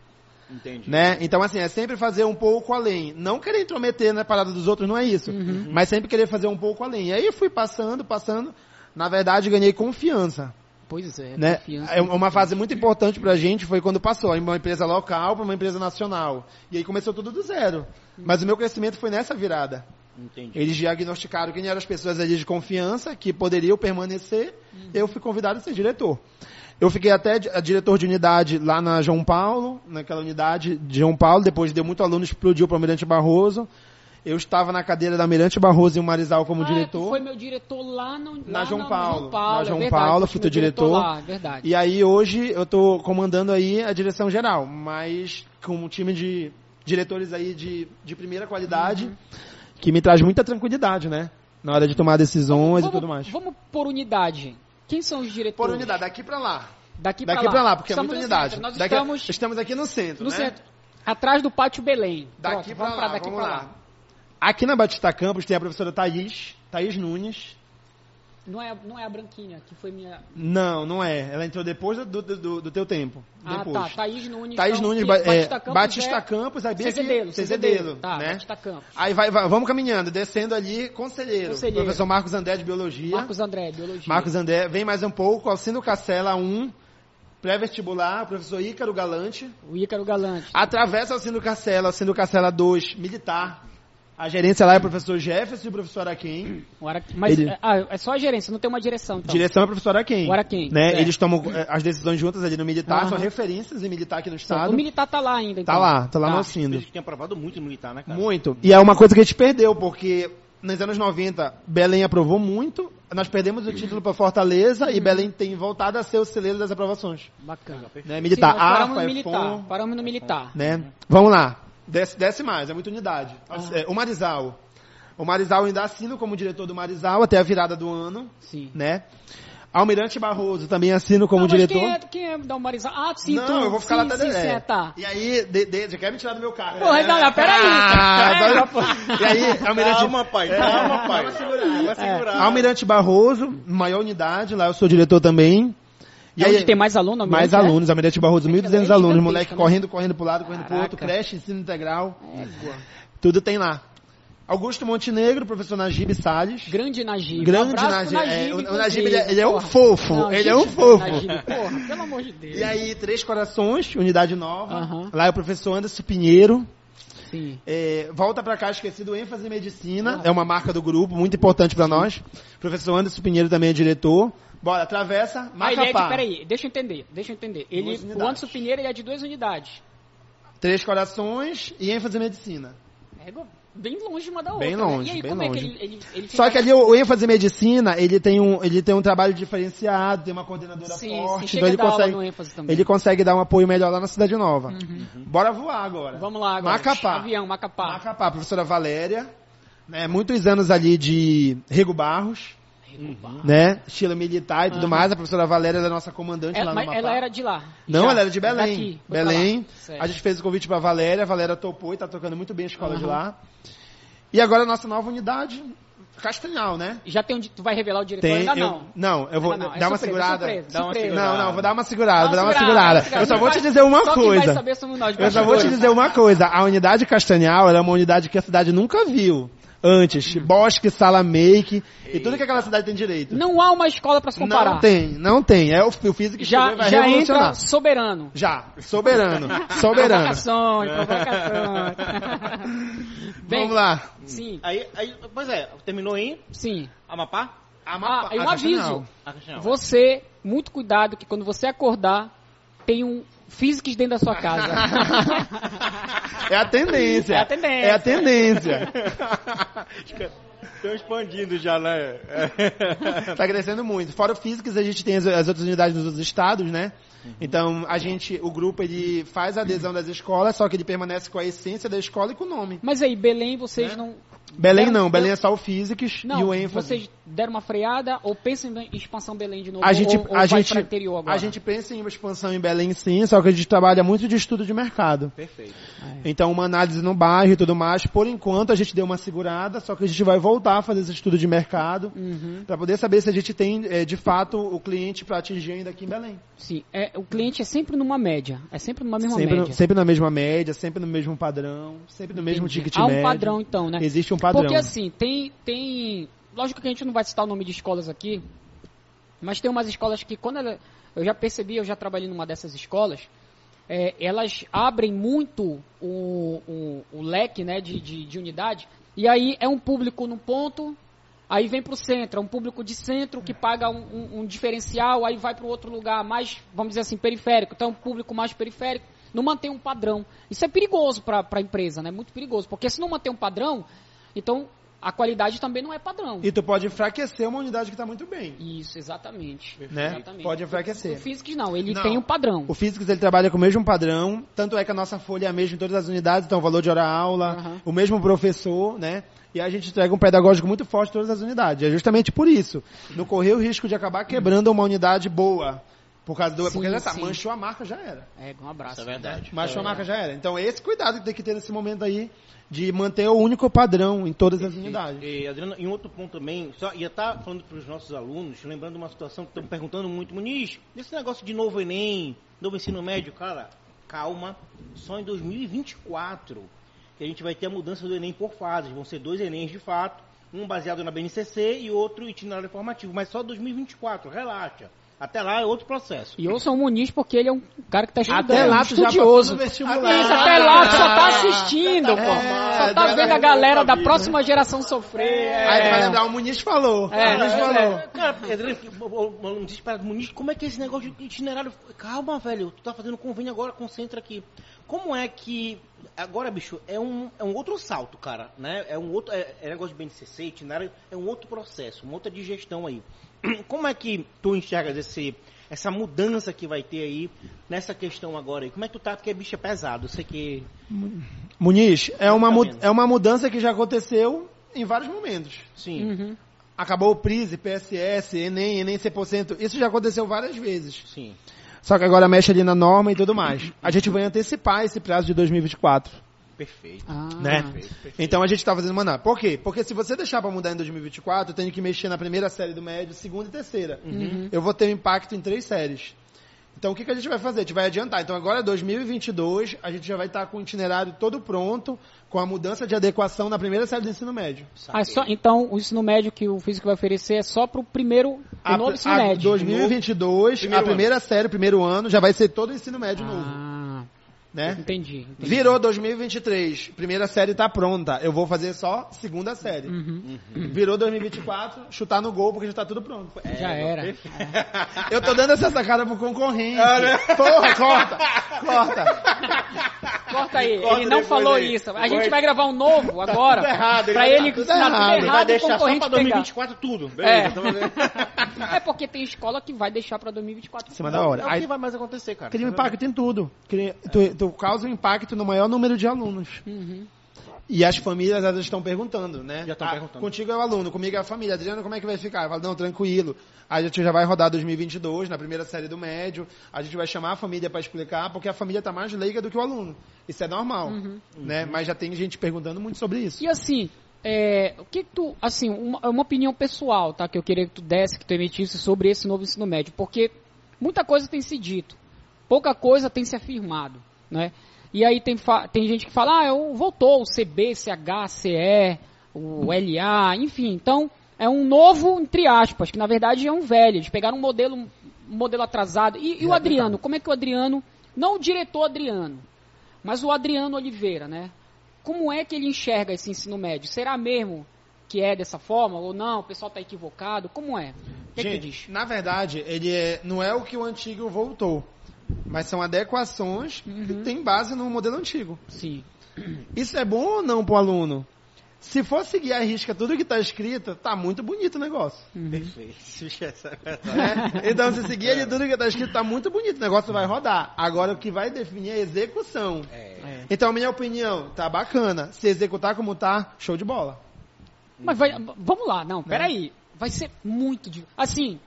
Entendi. Né? Então, assim, é sempre fazer um pouco além. Não querer intrometer na parada dos outros, não é isso. Mas sempre querer fazer um pouco além. E aí eu fui passando, passando. Na verdade, ganhei confiança. Pois é, né? confiança. É uma fase muito importante pra gente foi quando passou de uma empresa local para uma empresa nacional. E aí começou tudo do zero. Mas o meu crescimento foi nessa virada. Entendi. Eles diagnosticaram quem eram as pessoas ali de confiança que poderiam permanecer. Eu fui convidado a ser diretor. Eu fiquei até diretor de unidade lá na João Paulo, naquela unidade de João Paulo. Depois deu muito aluno, explodiu para o Almirante Barroso. Eu estava na cadeira da Almirante Barroso e o Marizal como Ah, é, diretor. foi meu diretor lá no, Na lá João no Paulo. João Paulo, Na é João verdade, Paulo, fui teu meu diretor. lá, é verdade. E aí hoje eu estou comandando aí a direção geral, mas com um time de diretores aí de, de primeira qualidade, Uhum. Que me traz muita tranquilidade, né? Na hora de tomar decisões e tudo mais. Vamos por unidade. Quem são os diretores? Por unidade, daqui pra lá. Daqui, Daqui pra, pra lá, lá, porque estamos é muita unidade. centro. Nós Daqui- estamos estamos aqui no centro, no né? centro. Atrás do Pátio Belém. Daqui vamos lá, pra daqui vamos pra lá. lá. Aqui na Batista Campus tem a professora Thaís, Thaís Nunes. Não é, não é a Branquinha, que foi minha... Não, não é. Ela entrou depois do, do, do- do teu tempo. Ah, depois. tá. Thaís Nunes. Thaís então, Nunes, é, Batista Campos Batista é... Campos, aí bem Cezedelo, Cezedelo, Tá, né? Batista Campos. Aí vai, vai- vamos caminhando, descendo ali, conselheiro. Conselheiro. Professor Marcos André de Biologia. Marcos André, Biologia. Marcos André, vem mais um pouco, Alcino Cacela 1, Pré-vestibular, professor Ícaro Galante. O Ícaro Galante. Atravessa o Sino Castela, Sino Castela 2, militar. A gerência lá é o professor Jefferson e o professor Araquém. O Ara- Mas Ele- é, ah, é só a gerência, não tem uma direção, então. Direção é o professor Araquém. O Araquém, Né? certo. Eles tomam eh, as decisões juntas ali no militar, são Aham. referências em militar aqui no estado. O militar tá lá ainda, então. Tá lá, tá lá no A gente tem aprovado muito no militar, né, cara? Muito. E é uma coisa que a gente perdeu, porque nos anos 90, Belém aprovou muito, nós perdemos o título para Fortaleza Uhum. e Belém tem voltado a ser o celeiro das aprovações. Bacana. Né? Militar Sim, nós paramos no militar. Paramos no militar. né? Vamos lá. Desce, desce mais, é muita unidade. Ah. É, o Marizal. O Marizal ainda assina como diretor do Marizal até a virada do ano, Sim. né? Almirante Barroso também assina como Não, diretor. Quem é, quem é da Marizal? Ah, sim, não, tu. eu vou ficar sim, lá até sim, sim, é. é, tá. E aí, de, de, já quer me tirar do meu carro. Porra, né? não, não, peraí. Ah, Peraí, agora- pô. E aí, Almirante, Calma, pai, calma, pai. Vamos segurar, Vai segurar. Almirante Barroso, maior unidade, lá eu sou diretor também. E onde tem mais aluno? mais é? alunos, Almirante Barroso, É 1.200 gigantesco, alunos, né? moleque correndo, correndo pro lado, correndo pro outro, Caraca. creche, ensino integral, Égua. tudo tem lá. Augusto Montenegro, professor Najib Salles. Grande Najib. Grande um pro Najib, é, o- Najib, ele é- ele é um fofo, Não, ele é gente, um fofo. Najib, porra, pelo amor de Deus. E aí, Três Corações, unidade nova. Aham. Lá é o professor Anderson Pinheiro. Sim. É, volta pra cá, esquecido, ênfase em medicina. É uma marca do grupo, muito importante pra nós. Professor Anderson Pinheiro também é diretor. Bora, atravessa, Ah, ele é de, Macapá. peraí, deixa eu entender, deixa eu entender. Ele, o. Anderson Pinheiro ele é de duas unidades. Três Corações e ênfase em medicina. Égua, bem longe uma da outra. Bem né? longe, E aí, bem como é longe. que ele, ele, ele Só que ali o, o ênfase em medicina, ele tem um, ele tem um trabalho diferenciado, tem uma coordenadora Sim, forte, sim, então chega ele a dar aula consegue, no ênfase também. ele consegue dar um apoio melhor lá na Cidade Nova. Bora voar agora. Vamos lá agora. Macapá. Avião, Macapá. Macapá, professora Valéria, né, muitos anos ali de Rego Barros, né, estilo militar e tudo Aham. mais. A professora Valéria era a nossa comandante Ela, lá no ela era de lá. Não, Já. ela era de Belém. Daqui, Belém. A gente fez o convite pra Valéria, a Valéria topou e tá tocando muito bem a escola de Aham. lá. E agora a nossa nova unidade, Castanhal, né? Já tem onde tu vai revelar o diretor? Tem, Ainda eu, não. não, eu vou não, é dar uma surpresa, segurada. surpresa, Dá uma surpresa. Não, não, vou dar uma segurada, vou dar uma segurada. Eu só vou te dizer uma só quem vai coisa. saber somos nós, Eu só vou te dizer uma coisa. A unidade Castanhal era uma unidade que a cidade nunca viu antes. Bosque, sala make e tudo que aquela cidade tem direito. Não há uma escola pra se comparar. Não tem, não tem. É o, o físico que chegou Já, e vai já revolucionar. entra soberano. Já, soberano, soberano. Provocações, provocações. Bem, Vamos lá. Sim, Aí, aí, pois é, terminou em sim. Amapá? Ah, e um a aviso. Ah. Você, muito cuidado que quando você acordar, tem um Physics dentro da sua casa. É a tendência. É a tendência. É a tendência. Estão expandindo já, né? Tá crescendo muito. Fora o Physics, a gente tem as, as outras unidades nos outros estados, né? Então, a gente, o grupo, ele faz a adesão das escolas, só que ele permanece com a essência da escola e com o nome. Mas aí, Belém, vocês não. Belém deram- não, Belém é só o Physics Não, e o ênfase. vocês deram uma freada ou pensam em expansão Belém de novo? A gente, ou, ou a gente, interior agora? a gente pensa em uma expansão em Belém sim, só que a gente trabalha muito de estudo de mercado. Perfeito. Então, uma análise no bairro e tudo mais. Por enquanto, a gente deu uma segurada, só que a gente vai voltar a fazer esse estudo de mercado Uhum. para poder saber se a gente tem, eh, de fato, o cliente para atingir ainda aqui em Belém. Sim, é, o cliente é sempre numa média. É sempre numa mesma Sempre, média. sempre na mesma média, sempre no mesmo padrão, sempre no mesmo Entendi. ticket Há um médio. padrão, então, né? Existe um padrão. Porque assim, tem, tem. Lógico que a gente não vai citar o nome de escolas aqui, mas tem umas escolas que quando ela, eu já percebi, eu já trabalhei numa dessas escolas, é, elas abrem muito o, o, o leque né, de, de, de unidade, e aí é um público num ponto, aí vem para o centro, é um público de centro que paga um, um- um diferencial, aí vai para outro lugar mais, vamos dizer assim, periférico, então é um público mais periférico, não mantém um padrão. Isso é perigoso para a empresa, né? Muito perigoso, porque se não manter um padrão, então a qualidade também não é padrão. E tu pode enfraquecer uma unidade que está muito bem. Isso, exatamente. Né? Exatamente. Pode enfraquecer. O Physics não, ele Não. tem um padrão. O Physics ele trabalha com o mesmo padrão, tanto é que a nossa folha é a mesma em todas as unidades, então o valor de hora-aula, Aham. o mesmo professor, né? E a gente entrega um pedagógico muito forte em todas as unidades. É justamente por isso. Não correr o risco de acabar quebrando uma unidade boa. Por causa do. Sim, porque já tá, sim. manchou a marca, já era. É, um abraço. Isso é verdade. Manchou a marca, já era. Então, é esse cuidado que tem que ter nesse momento aí, de manter o único padrão em todas as unidades. E, Adriano, em outro ponto também, só ia estar falando para os nossos alunos, lembrando uma situação que estão perguntando muito, Muniz, desse negócio de novo Enem, novo ensino médio, cara, calma, só em 2024 que a gente vai ter a mudança do Enem por fases, vão ser dois Enems de fato, um baseado na BNCC e outro itinerário formativo, mas só 2024, relaxa. Até lá é outro processo. E ouçam o Muniz porque ele é um cara que tá estudando, Até é um lá já estudioso. vestibular. Isso, até lá tu só tá assistindo, pô. É, só tá já vendo a vai galera ver da próxima geração sofrer. Aí tu vai é. lembrar, o Muniz falou. É, o Muniz é. falou. Cara, diz para Muniz, como é que é esse negócio de itinerário? Calma, velho, tu tá fazendo convênio agora, concentra aqui. Como é que. Agora, bicho, é um, é um outro salto, cara, né? É um outro. É, é negócio de BNCC, itinerário, é um outro processo, uma outra digestão aí. Como é que tu enxergas esse, essa mudança que vai ter aí nessa questão agora aí? Como é que tu tá? Porque bicho é pesado, eu sei que. Muniz, é uma, Tá mu- vendo? é uma mudança que já aconteceu em vários momentos. Sim. Uhum. Acabou o PRISE, PSS, Enem, Enem 100%. Isso já aconteceu várias vezes. Sim. Só que agora mexe ali na norma e tudo mais. A gente vai antecipar esse prazo de 2024. Perfeito. Ah, Né? Perfeito, perfeito. Então a gente está fazendo mandar. Por quê? Porque se você deixar para mudar em 2024, eu tenho que mexer na primeira série do médio, segunda e terceira. Eu vou ter um impacto em três séries. Então o que, que a gente vai fazer? A gente vai adiantar. Então agora 2022, a gente já vai estar com o itinerário todo pronto, com a mudança de adequação na primeira série do ensino médio. Ah, só, então, o ensino médio que o físico vai oferecer é só pro primeiro, o A, novo ensino a médio. 2022, Primeiro a primeira série, o primeiro ano, já vai ser todo o ensino médio novo. Ah, Né? entendi. entendi. Virou 2023, primeira série tá pronta. Eu vou fazer só segunda série. Uhum. Virou 2024, chutar no gol porque já tá tudo pronto. Já era. Eu tô dando essa sacada pro concorrente. Porra, corta! Corta! Corta aí, Corta ele não falou aí. isso. A gente vai gravar um novo agora. tudo errado, ele pra vai- ele tá tudo ensinar tudo errado. errado, Ele vai deixar só pra pegar. 2024 tudo. É. Beleza, então ver. É porque tem escola que vai deixar pra 2024. Em cima da hora. É o Aí que vai mais acontecer, cara. cria um impacto em tudo. Cria, tu, tu causa um impacto no maior número de alunos. Uhum. E as famílias elas estão perguntando, né? Já estão Ah, perguntando. Contigo é o aluno, comigo é a família. Adriano, como é que vai ficar? Eu falo, não, tranquilo. A gente já vai rodar 2022, na primeira série do médio. A gente vai chamar a família para explicar, porque a família está mais leiga do que o aluno. Isso é normal, né? Mas já tem gente perguntando muito sobre isso. E assim, é, o que que tu, assim, uma, uma opinião pessoal, tá? Que eu queria que tu desse, que tu emitisse sobre esse novo ensino médio, porque muita coisa tem se dito, pouca coisa tem se afirmado, né? E aí tem, tem gente que fala, ah, voltou o CB, CH, CE, o LA, enfim, então é um novo, entre aspas, que na verdade é um velho, eles pegaram um modelo, um modelo atrasado. E, e o Adriano, como é que o Adriano, não o diretor Adriano, mas o Adriano Oliveira, né? Como é que ele enxerga esse ensino médio? Será mesmo que é dessa forma ou não? O pessoal está equivocado? Como é? O que, é que Gente, diz? na verdade, ele é, não é o que o antigo voltou, mas são adequações Uhum. que tem base no modelo antigo. Sim. Isso é bom ou não para o aluno? Se for seguir a risca tudo que está escrito, tá muito bonito o negócio. Perfeito. Isso é né? Então, se seguir ali tudo que está escrito, tá muito bonito, o negócio vai rodar. Agora, o que vai definir é a execução. É. Então, minha opinião, tá bacana. Se executar como tá, show de bola. Mas vai, vamos lá, não, peraí. Vai ser muito difícil. Assim,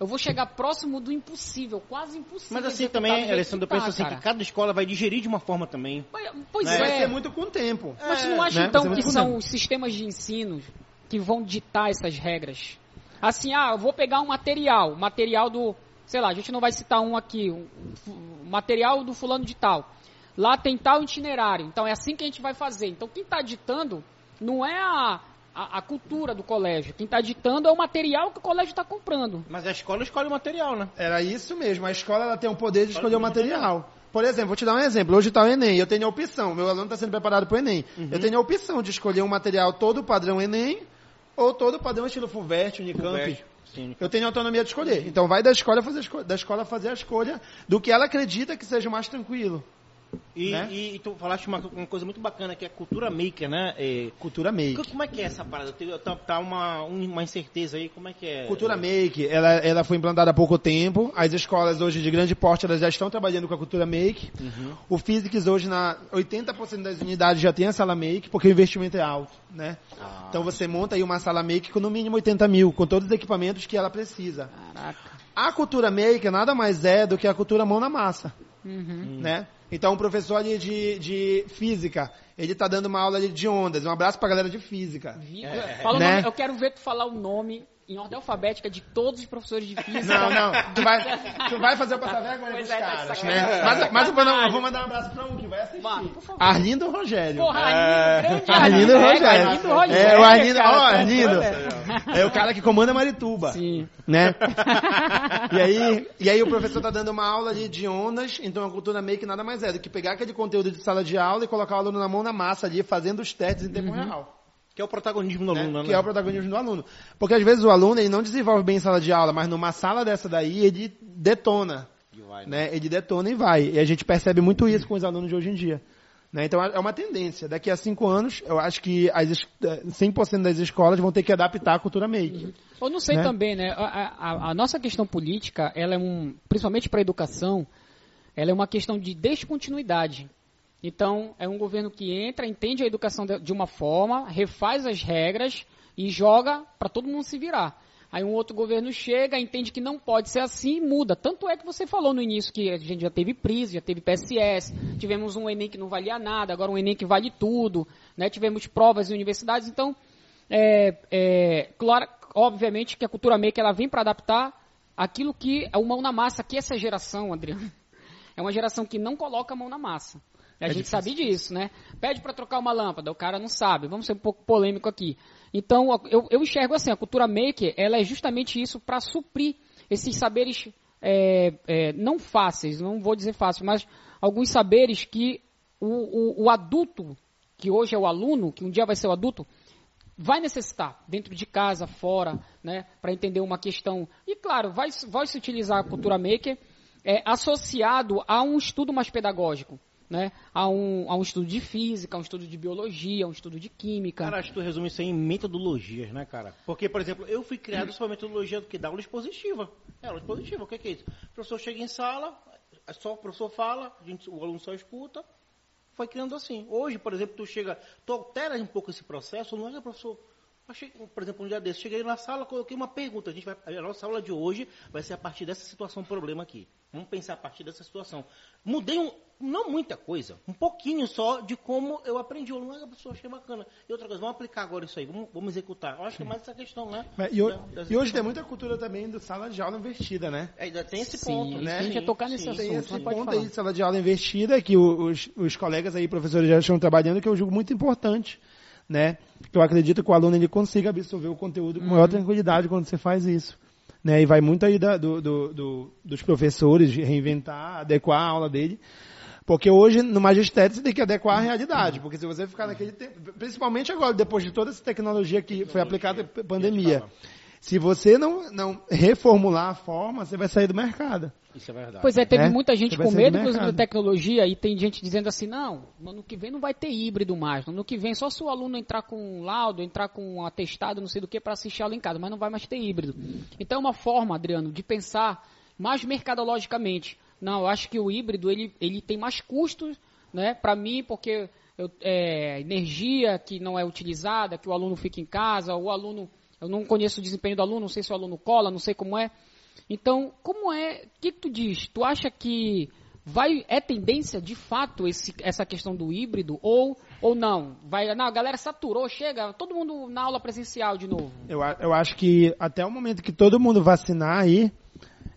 eu vou chegar próximo do impossível, quase impossível. Mas assim também, Alessandro, eu penso tá, assim cara. que cada escola vai digerir de uma forma também. Mas- Pois Né? Vai é. ser muito com o tempo. Mas tu não acha né? então Vai que são os sistemas de ensino que vão ditar essas regras? Assim, ah, eu vou pegar um material, material do, sei lá, a gente não vai citar um aqui, um, um material do fulano de tal. Lá tem tal itinerário, então é assim que a gente vai fazer. Então quem está ditando não é a, a, a cultura do colégio, quem está ditando é o material que o colégio está comprando. Mas a escola escolhe o material, né? Era isso mesmo. A escola ela tem o poder de escolher o material. Por exemplo, vou te dar um exemplo. Hoje está o Enem. Eu tenho a opção. Meu aluno está sendo preparado para o Enem. Eu tenho a opção de escolher um material todo padrão Enem ou todo padrão estilo Fulvert, Unicamp. Fulvestre, Sim. Eu tenho autonomia de escolher. Então vai da escola fazer da escola fazer a escolha do que ela acredita que seja o mais tranquilo. E, Né? e, tu falaste uma, uma coisa muito bacana que é a cultura maker, né? É, Cultura make. co- como é que é essa parada? Tá, tá uma, um- uma incerteza aí, como é que é? Cultura Make, ela, ela foi implantada há pouco tempo. As escolas hoje de grande porte, elas já estão trabalhando com a Cultura Make. O Physics hoje, na 80% das unidades já tem a sala Make, porque o investimento é alto, né? Ah. Então você monta aí uma sala Make com no mínimo 80 mil, com todos os equipamentos que ela precisa. Caraca. A cultura Make nada mais é do que a cultura mão na massa, Uhum. né? Então, o professor de, de física, ele tá dando uma aula ali de ondas. Um abraço pra galera de física. Vi- Fala o Né? nome, eu quero ver tu falar o nome em ordem alfabética de todos os professores de física. Não, não. Tu vai, tu vai fazer eu passar vergonha Pois pros é, tá de caras, sacanagem. né? Mas, mas eu, vou, não, eu vou mandar um abraço pra um que vai assistir. Mano, por favor. Arlindo Rogério. Porra, Arlindo, grande Arlindo É, Rogério. Arlindo Rogério. É, o Arlindo, ó, tá Arlindo. É o cara que comanda Marituba. Sim. Né? E aí, e aí o professor tá dando uma aula ali de ondas, então a cultura meio que nada mais é do que pegar aquele conteúdo de sala de aula e colocar o aluno na mão na massa ali, fazendo os testes em tempo real. Que é o protagonismo do né? aluno, né? Que é o protagonismo do aluno. Porque às vezes o aluno ele não desenvolve bem em sala de aula, mas numa sala dessa daí ele detona. Vai, né? Né? Ele detona e vai. E a gente percebe muito isso com os alunos de hoje em dia. Né? Então é uma tendência. Daqui a cinco anos, eu acho que as, es- eh, 100% das escolas vão ter que adaptar a cultura make. Eu não sei Né? também, né? A, a- a nossa questão política, ela é um, principalmente para a educação, ela é uma questão de descontinuidade. Então, é um governo que entra, entende a educação de, uma forma, refaz as regras e joga para todo mundo se virar. Aí um outro governo chega, entende que não pode ser assim e muda. Tanto é que você falou no início que a gente já teve PRIS, já teve PSS, tivemos um Enem que não valia nada, agora um Enem que vale tudo, né? tivemos provas em universidades. Então, é, é, claro, obviamente que a cultura maker ela vem para adaptar aquilo que é o mão na massa, que essa geração, Adriano, é uma geração que não coloca a mão na massa. A gente sabe disso, né? Pede para trocar uma lâmpada, o cara não sabe. Vamos ser um pouco polêmico aqui. Então, eu, eu enxergo assim, a cultura maker, ela é justamente isso para suprir esses saberes é, é, não fáceis, não vou dizer fáceis, mas alguns saberes que o, o, o adulto, que hoje é o aluno, que um dia vai ser o adulto, vai necessitar dentro de casa, fora, né, para entender uma questão. E claro, vai, vai se utilizar a cultura maker é, associado a um estudo mais pedagógico, né, a um, a um estudo de física, a um estudo de biologia, a um estudo de química. Cara, acho que tu resume isso aí em metodologias, né, cara? Porque, por exemplo, eu fui criado só metodologia do que? Da aula expositiva. É, aula expositiva, o que, que é isso? O professor chega em sala, só o professor fala, a gente, o aluno só escuta, foi criando assim. Hoje, por exemplo, tu chega, tu altera um pouco esse processo, não é que professor. Por exemplo, um dia desse, cheguei na sala, coloquei uma pergunta. A, gente vai, a nossa aula de hoje vai ser a partir dessa situação, problema aqui. Vamos pensar a partir dessa situação. Mudei um, não muita coisa, um pouquinho só de como eu aprendi. Eu não é a pessoa achei bacana. E outra coisa, vamos aplicar agora isso aí, vamos, vamos executar. Eu acho que é mais essa questão, né? E, ho- Da- das- e hoje tem muita cultura também do sala de aula invertida, né? Ainda tem esse Sim, ponto, isso né? a gente ia tocar nesse sim, assunto, Tem mas esse ponto falar. aí de sala de aula invertida que os, os colegas aí, professores já estão trabalhando, que eu julgo muito importante, né? Eu acredito que o aluno ele consiga absorver o conteúdo com maior tranquilidade quando você faz isso. Né? E vai muito aí da- do, do- do- dos professores de reinventar, adequar a aula dele. Porque hoje, no magistério, você tem que adequar a realidade. Porque se você ficar naquele tempo, principalmente agora, depois de toda essa tecnologia que foi aplicada pela pandemia, se você não, não reformular a forma, você vai sair do mercado. Isso é verdade. Pois é, teve né? muita gente com medo, do inclusive, da tecnologia, e tem gente dizendo assim, não, no ano que vem não vai ter híbrido mais, no ano que vem só se o aluno entrar com um laudo, entrar com um atestado, não sei do que, para assistir aula em casa, mas não vai mais ter híbrido. Então é uma forma, Adriano, de pensar mais mercadologicamente. Não, eu acho que o híbrido, ele, ele tem mais custos, né, para mim, porque eu, é, energia que não é utilizada, que o aluno fica em casa, o aluno, eu não conheço o desempenho do aluno, não sei se o aluno cola, não sei como é, então, como é, o que, que tu diz? Tu acha que vai é tendência de fato esse, essa questão do híbrido ou ou não? Vai, não, a galera saturou, chega, todo mundo na aula presencial de novo. Eu, eu acho que até o momento que todo mundo vacinar aí,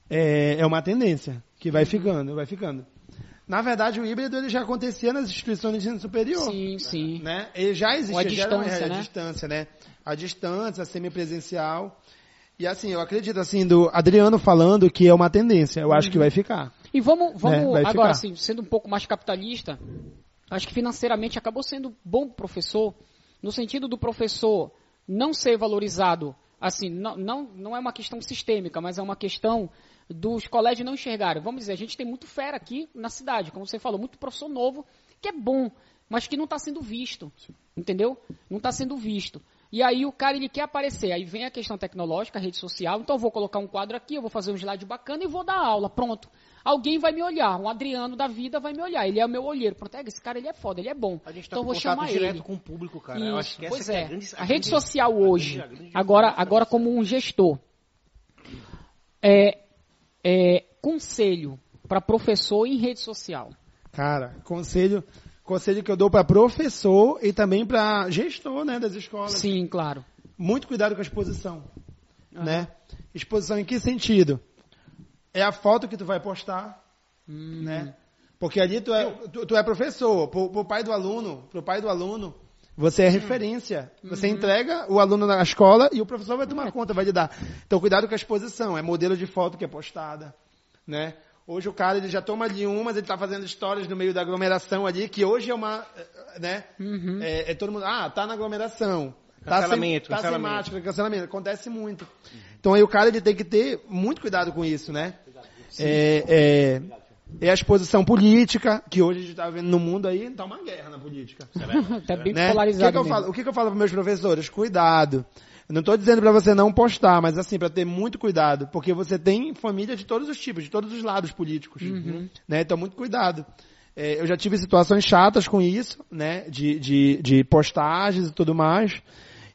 é, é uma tendência que vai ficando, vai ficando. Na verdade, o híbrido ele já acontecia nas instituições de ensino superior. Sim, sim. Né? Ele já existia, Ou a já era uma- distância, a né? distância, né? A distância, a semipresencial. E assim, eu acredito assim, do Adriano falando que é uma tendência. Eu acho que vai ficar. E vamos, vamos Né, agora assim, sendo um pouco mais capitalista, acho que financeiramente acabou sendo bom pro professor, no sentido do professor não ser valorizado, assim, não, não, não é uma questão sistêmica, mas é uma questão dos colégios não enxergarem. Vamos dizer, a gente tem muito fera aqui na cidade, como você falou, muito professor novo, que é bom, mas que não está sendo visto, entendeu? Não está sendo visto. E aí o cara ele quer aparecer, aí vem a questão tecnológica, a rede social, então eu vou colocar um quadro aqui, eu vou fazer um slide bacana e vou dar aula, pronto. Alguém vai me olhar, um Adriano da vida vai me olhar, ele é o meu olheiro, pronto, é, esse cara ele é foda, ele é bom, A gente tá então eu com vou contato chamar direto ele. com o público, cara. Isso, Eu acho que essa pois que é. a, grande, a rede grande- social a grande- hoje, a grande agora, agora como um gestor, é, é conselho para professor em rede social. Cara, conselho, conselho que eu dou para professor e também para gestor, né, das escolas. Sim, claro. Muito cuidado com a exposição, né? Exposição em que sentido? É a foto que tu vai postar, Hum. né? Porque ali tu é, tu, tu é professor, pro, pro pai do aluno, pro pai do aluno, você é referência. Você entrega o aluno na escola e o professor vai tomar conta, vai lhe dar. Então cuidado com a exposição, é modelo de foto que é postada, né? Hoje o cara ele já toma ali uma, mas ele está fazendo histórias no meio da aglomeração ali, que hoje é uma, eh, né? É, é todo mundo, ah, tá na aglomeração. Tá sem, Cancelamento, tá sem cancelamento. máscara, cancelamento. Acontece muito. Então aí o cara ele tem que ter muito cuidado com isso, né? É, é, é a exposição política, que hoje a gente está vendo no mundo aí, tá uma guerra na política. Tá bem Né? O, que, polarizado que eu falo, o que, que eu falo para meus professores? Cuidado. Não estou dizendo para você não postar, mas assim, para ter muito cuidado, porque você tem família de todos os tipos, de todos os lados políticos. Né? Então, muito cuidado. É, eu já tive situações chatas com isso, né? De, de, de postagens e tudo mais.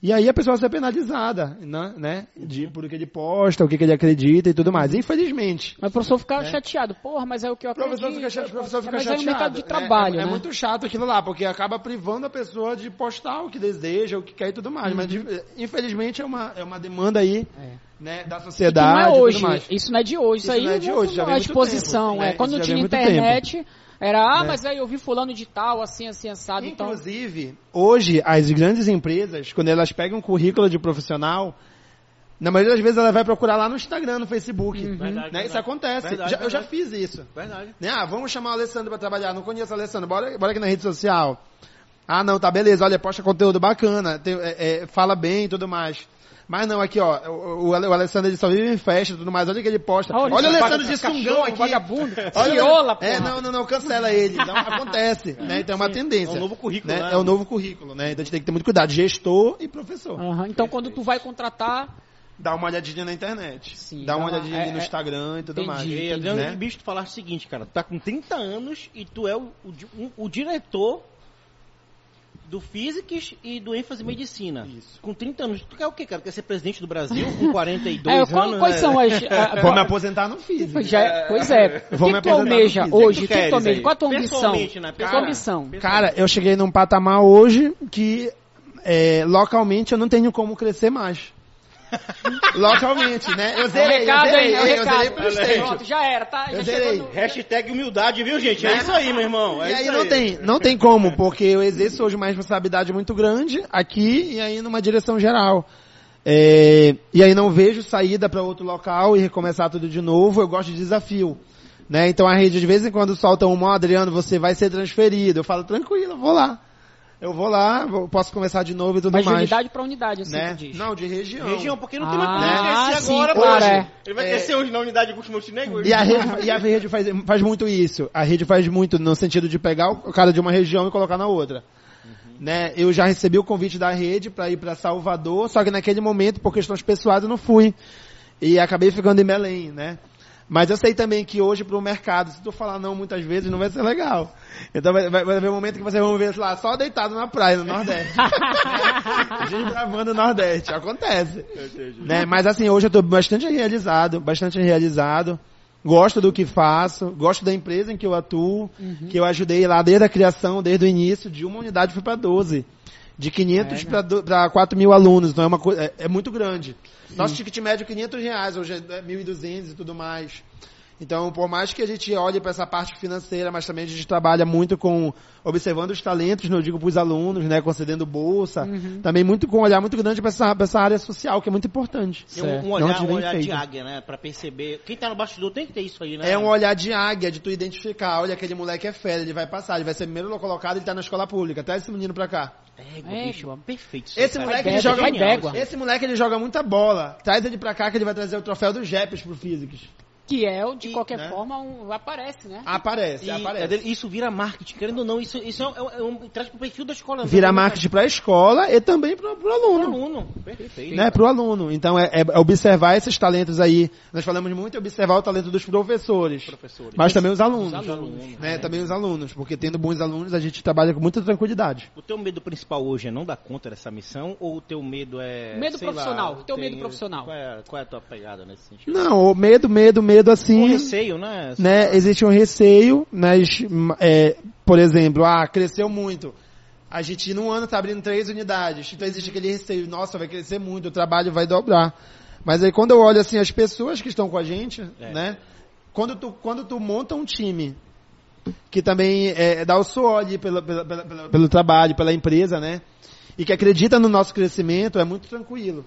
E aí a pessoa vai ser penalizada, né? né? De, por o que ele posta, o que, que ele acredita e tudo mais. Infelizmente. Mas o professor fica chateado. Porra, mas é o que eu O professor acredito. fica, cha- o professor fica mas chateado. é o mercado de É- trabalho, é, né? muito chato aquilo lá, porque acaba privando a pessoa de postar o que deseja, o que quer e tudo mais. Mas, de- infelizmente, é uma, é uma demanda aí, É. né, da não sociedade é e hoje, tudo mais. isso não é de hoje, isso, Isso aí não é de hoje, já vem exposição, tempo, é. né? Quando não já tinha internet, era, ah, É. mas aí eu vi fulano de tal, assim, assim, assado, então... Inclusive, hoje, as grandes empresas, quando elas pegam um currículo de profissional, na maioria das vezes ela vai procurar lá no Instagram, no Facebook. Uhum. Verdade, Né? verdade. Isso acontece. Verdade, Já- eu já fiz isso. Verdade. Né? Ah, vamos chamar o Alessandro para trabalhar. Não conheço o Alessandro. Bora, bora aqui na rede social. Ah, não, tá beleza. Olha, posta conteúdo bacana. tem- é, é, fala bem e tudo mais. Mas não, aqui ó, o, o, Alessandro ele só vive em festa e tudo mais. Olha o que ele posta. Olha, Olha, o Alessandro de sungão aqui. vagabundo. Olha, Viola, É, não, não, não, cancela ele. Não, acontece. né? Então é uma tendência. É um novo currículo, né? né? É um novo currículo, né? Então a gente tem que ter muito cuidado. Gestor e professor. Então, quando tu vai contratar, Dá uma olhadinha na internet. Sim, dá uma olhadinha ali é- no é- Instagram e tudo entendi, mais. E, Adriano, né? bicho, tu falaste o seguinte, cara. Tu tá com 30 anos e tu é o, o, o diretor do Physics e do ênfase em medicina. Isso. Com 30 anos. Tu quer o quê, cara? Quer ser presidente do Brasil com 42 é, anos? qual- quais né? são as... a- Vou me aposentar no físico. Já é- pois é. O Vou que, me que tu almeja hoje? O que, que tu almeja? Qual a tua ambição? Pessoalmente, né? Qual a tua Cara, ambição? Cara, eu cheguei num patamar hoje que é, localmente eu não tenho como crescer mais. localmente, né? Eu É o zerei, recado, eu zerei, hein? É o eu zerei. Pronto, já era, tá? Eu Já zerei. chegou no... Hashtag humildade, viu, gente? É isso aí, meu irmão. É E aí isso não tem, não tem como, porque eu exerço hoje uma responsabilidade muito grande aqui e aí numa direção geral. É, e aí não vejo saída para outro local e recomeçar tudo de novo. Eu gosto de desafio. Né? Então a rede de vez em quando solta um, "Ó, Adriano, você vai ser transferido. Eu falo, tranquilo, eu vou lá. Eu vou lá, vou- posso começar de novo e tudo Mas de mais. unidade pra unidade, assim né? diz. Não, de região. Região, porque não tem Ah, mais como crescer sim, agora, claro, é. Ele vai É. crescer hoje na unidade de Augusto Montenegro? E a rede, e a rede faz, faz muito isso. A rede faz muito no sentido de pegar o cara de uma região e colocar na outra. Né? Eu já recebi o convite da rede para ir para Salvador, só que naquele momento, por questões pessoais, eu não fui. E acabei ficando em Belém, né? Mas eu sei também que hoje para o mercado, se tu falar não muitas vezes, não vai ser legal. Então vai, vai, vai haver um momento que vocês vão ver lá, só deitado na praia, no Nordeste. A gente gravando no Nordeste, acontece. Né? Mas assim, hoje eu estou bastante realizado, bastante realizado. Gosto do que faço, gosto da empresa em que eu atuo, Uhum. que eu ajudei lá desde a criação, desde o início, de uma unidade fui para 12. De 500 É, né? para 4 mil alunos, então é, uma coisa, é, é muito grande. Nosso ticket médio é 500 reais, hoje é 1.200 e tudo mais. Então, por mais que a gente olhe para essa parte financeira, mas também a gente trabalha muito com observando os talentos, né, eu digo para os alunos, né, concedendo bolsa, Uhum. também muito com um olhar muito grande para essa, pra essa área social, que é muito importante. Tem um, um Não, olhar, de um olhar de águia, né? Pra perceber. Quem tá no bastidor tem que ter isso aí, né? É um olhar de águia, de tu identificar, olha, aquele moleque é fera, ele vai passar, ele vai ser primeiro colocado, ele tá na escola pública, traz esse menino pra cá. Égua, Égua. bicho, perfeito. isso, Esse moleque, ele joga muito-. Esse moleque, ele joga muita bola. Traz ele pra cá que ele vai trazer o troféu do Jepes pro Physics. Que é, o- de E, qualquer né? forma, um, aparece, né? Aparece, E, aparece. é, isso vira marketing, querendo ou não, isso, isso é, um, é um, traz pro perfil da escola. Vira né? marketing pra escola e também pro, pro Pro aluno. aluno. Perfeito. Né, pro aluno. Então é, é observar esses talentos aí. Nós falamos muito em observar o talento dos professores. Professores. Mas também os alunos. Os alunos, né, é. Também os alunos. Porque tendo bons alunos, a gente trabalha com muita tranquilidade. O teu medo principal hoje é não dar conta dessa missão ou o teu medo é. Medo sei lá, profissional, o teu tem- medo profissional. Qual é, qual é a tua pegada nesse sentido? Não, o medo, medo, medo medo assim. Um receio, né? né, existe um receio, mas, é, por exemplo, ah, cresceu muito. A gente, num ano, está abrindo três unidades. Então, existe aquele receio, nossa, vai crescer muito, o trabalho vai dobrar. Mas aí, quando eu olho, assim, as pessoas que estão com a gente, É. né, quando tu, quando tu monta um time que também é, dá o suor ali pelo, pelo, pelo, pelo- pelo trabalho, pela empresa, né, e que acredita no nosso crescimento, é muito tranquilo.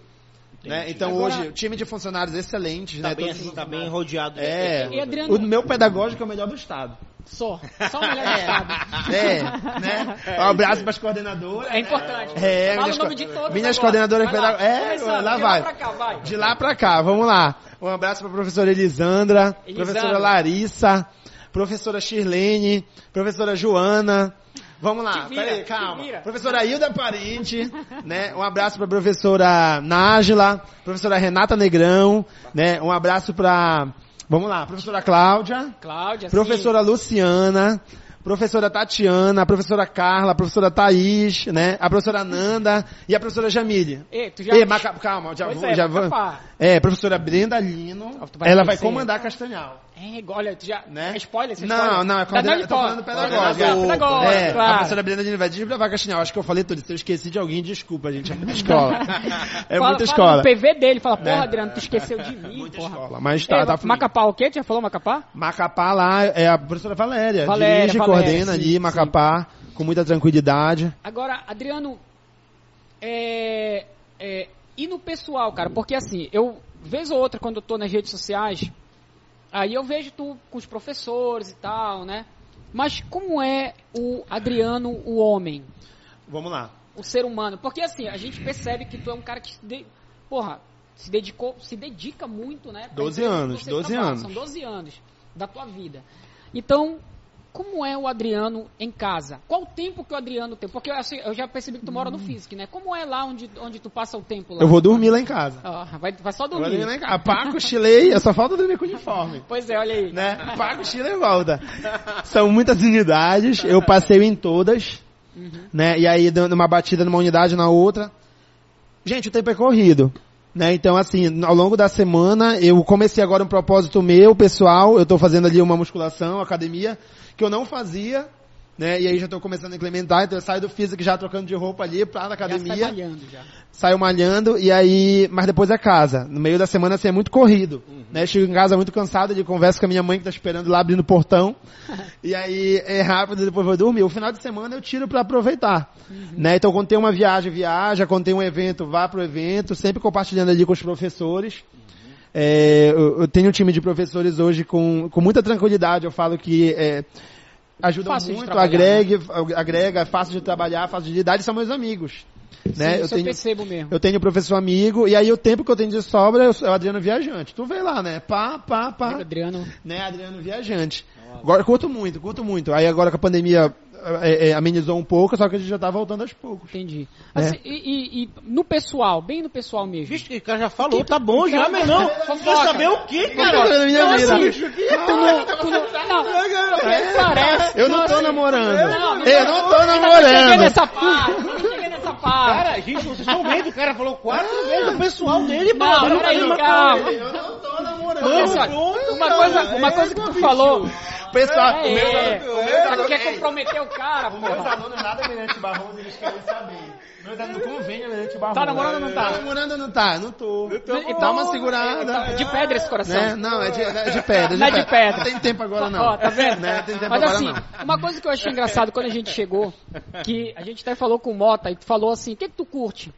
Né? Então, Agora- hoje, time de funcionários excelentes, Tá né, bem assim, tá bem rodeado. de É, pessoas. E Adriano- o meu pedagógico é o melhor do estado. Só. Só o melhor do estado. É, né? Um abraço para as coordenadoras. É importante. É, Fala minhas o nome co- de todos minhas agora. coordenadoras lá. pedagógicas. É, lá de vai. pra cá, vai. De lá pra cá, vamos lá. Um abraço para a professora Elisandra, Elisandra. professora Larissa, professora Shirlene, professora Joana. Vamos lá, vira, peraí, calma. Professora Hilda Parente, né? Um abraço para a professora Nájila, professora Renata Negrão, né? Um abraço para, vamos lá, professora Cláudia, Cláudia, sim. professora Luciana, professora Tatiana, a professora Carla, a professora Thaís, né? A professora Nanda e a professora Jamile. Ei, tu já... Ei, Maca... calma, já Pois é, já. Macapá. É, professora Brenda Lino, ela vai comandar Castanhal. É, olha, já... Né? É spoiler, você Não, spoiler? não, é coordena- dando eu tô falando spoiler. pedagógica. É, pedagógica, É, a claro. professora Brenda Lino vai desbravar Castanhal. Acho que eu falei tudo. Se eu esqueci de alguém, desculpa, gente. É muita escola. É Fala- muita escola. no PV dele, fala, porra, Né? Adriano, tu esqueceu de mim, Muita porra. escola. Mas tá, É, tá. Macapá o quê? Tu já falou Macapá? Macapá lá é a professora Valéria. Valéria, dirige, Valéria, coordena sim, ali, sim. Macapá, com muita tranquilidade. Agora, Adriano, é, é, e no pessoal, cara, porque assim, eu, vez ou outra, quando eu tô nas redes sociais, aí eu vejo tu com os professores e tal, né? Mas como é o Adriano, o homem, Vamos lá. o ser humano? Porque assim, a gente percebe que tu é um cara que, se de, porra, se dedicou, se dedica muito, né? pra 12 empresa que anos, você 12 trabalha. anos. São 12 anos da tua vida. Então, como é o Adriano em casa? Qual o tempo que o Adriano tem? Porque assim, eu já percebi que tu mora no Físico, né? Como é lá onde, onde tu passa o tempo lá? Eu vou dormir lá em casa. Ah, vai, vai só Eu vou dormir. dormir lá em casa. Pá, cochilei, só falta dormir com uniforme. Pois é, olha aí. Né? Pá, cochila e volta. São muitas unidades, eu passeio em todas, Uhum. né? E aí, dando uma batida numa unidade na outra. Gente, o tempo é corrido. Né? Então, assim, ao longo da semana, eu comecei agora um propósito meu, pessoal, eu tô fazendo ali uma musculação, academia, que eu não fazia, né? E aí já tô começando a implementar, então eu saio do físico já trocando de roupa ali pra na Já academia sai malhando já. saio malhando e aí, mas depois é casa. No meio da semana assim é muito corrido, né? Chego em casa muito cansado, de conversa com a minha mãe que tá esperando lá abrindo o portão. e aí é rápido, depois vou dormir. O final de semana eu tiro pra aproveitar, né? Então quando tem uma viagem, viaja, quando tem um evento, vá pro evento, sempre compartilhando ali com os professores. É, eu, eu tenho um time de professores hoje com, com muita tranquilidade. Eu falo que é, ajudam Fácil de muito, agrega, agrega, é fácil de trabalhar, fácil de lidar, são meus amigos. Né? Sim, eu isso eu tenho, percebo mesmo. eu tenho professor amigo, e aí o tempo que eu tenho de sobra, eu sou o Adriano Viajante. Tu vê lá, né? Pá, pá, pá. Adriano, Né, Adriano Viajante. Agora, curto muito, curto muito. Aí agora que a pandemia é, é, amenizou um pouco, só que a gente já tá voltando aos poucos. entendi. É. Assim, e, e- e no pessoal, bem no pessoal mesmo. Vixe, que o cara já falou, tá bom já, meu irmão. Fofoca. Quer saber o quê, cara? Tu não, tu não, não, parece. Eu não tô assim, namorando. Não, não eu não tô não namorando. parte, nessa parte. Cara, gente, vocês estão vendo, o cara falou quatro vezes o pessoal dele, Não, mano. peraí, Não, calma. Eu não tô namorando. Uma coisa, uma coisa que tu falou. Pessoal, É, o meu- é, o meu- tu quer comprometer o cara, Os meus alunos nada Mirante Barroso, eles querem saber. Meus alunos convênio Mirante Barroso. Tá namorando ou não tá? Tá namorando ou não tá? Não tô. Então, Dá uma segurada. É de pedra esse coração. Né? Não, é de, é de pedra. Não é de pedra. Não tem tempo agora não. Ó, tá vendo? Né? Tem tempo Mas agora assim, não. uma coisa que eu achei engraçado quando a gente chegou, que a gente até falou com o Mota, e tu falou assim, o que, que tu curte?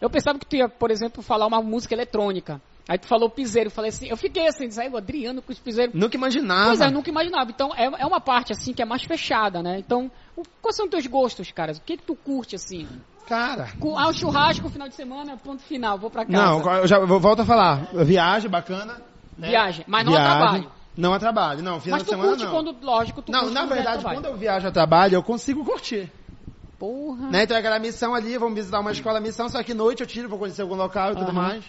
Eu pensava que tu ia, por exemplo, falar uma música eletrônica. Aí tu falou piseiro, eu falei assim, eu fiquei assim, disse, aí o Adriano com os piseiros. Nunca imaginava. Pois é, eu nunca imaginava. Então, é, é uma parte, assim, que é mais fechada, né? Então, o- quais são os teus gostos, cara? O que que tu curte, assim? Cara. Com, ah, o churrasco, final de semana, ponto final, vou pra casa. Não, eu já vou- volto a falar. Viagem bacana. né? Viagem, mas não Viagem. trabalho. Não a trabalho, não. Final Mas de tu semana curte não. quando, lógico, tu Não, na é verdade, quando eu viajo a trabalho, eu consigo curtir. Porra. Né? Então é aquela missão ali, vamos visitar uma escola missão, só que noite eu tiro, vou conhecer algum local e tudo mais.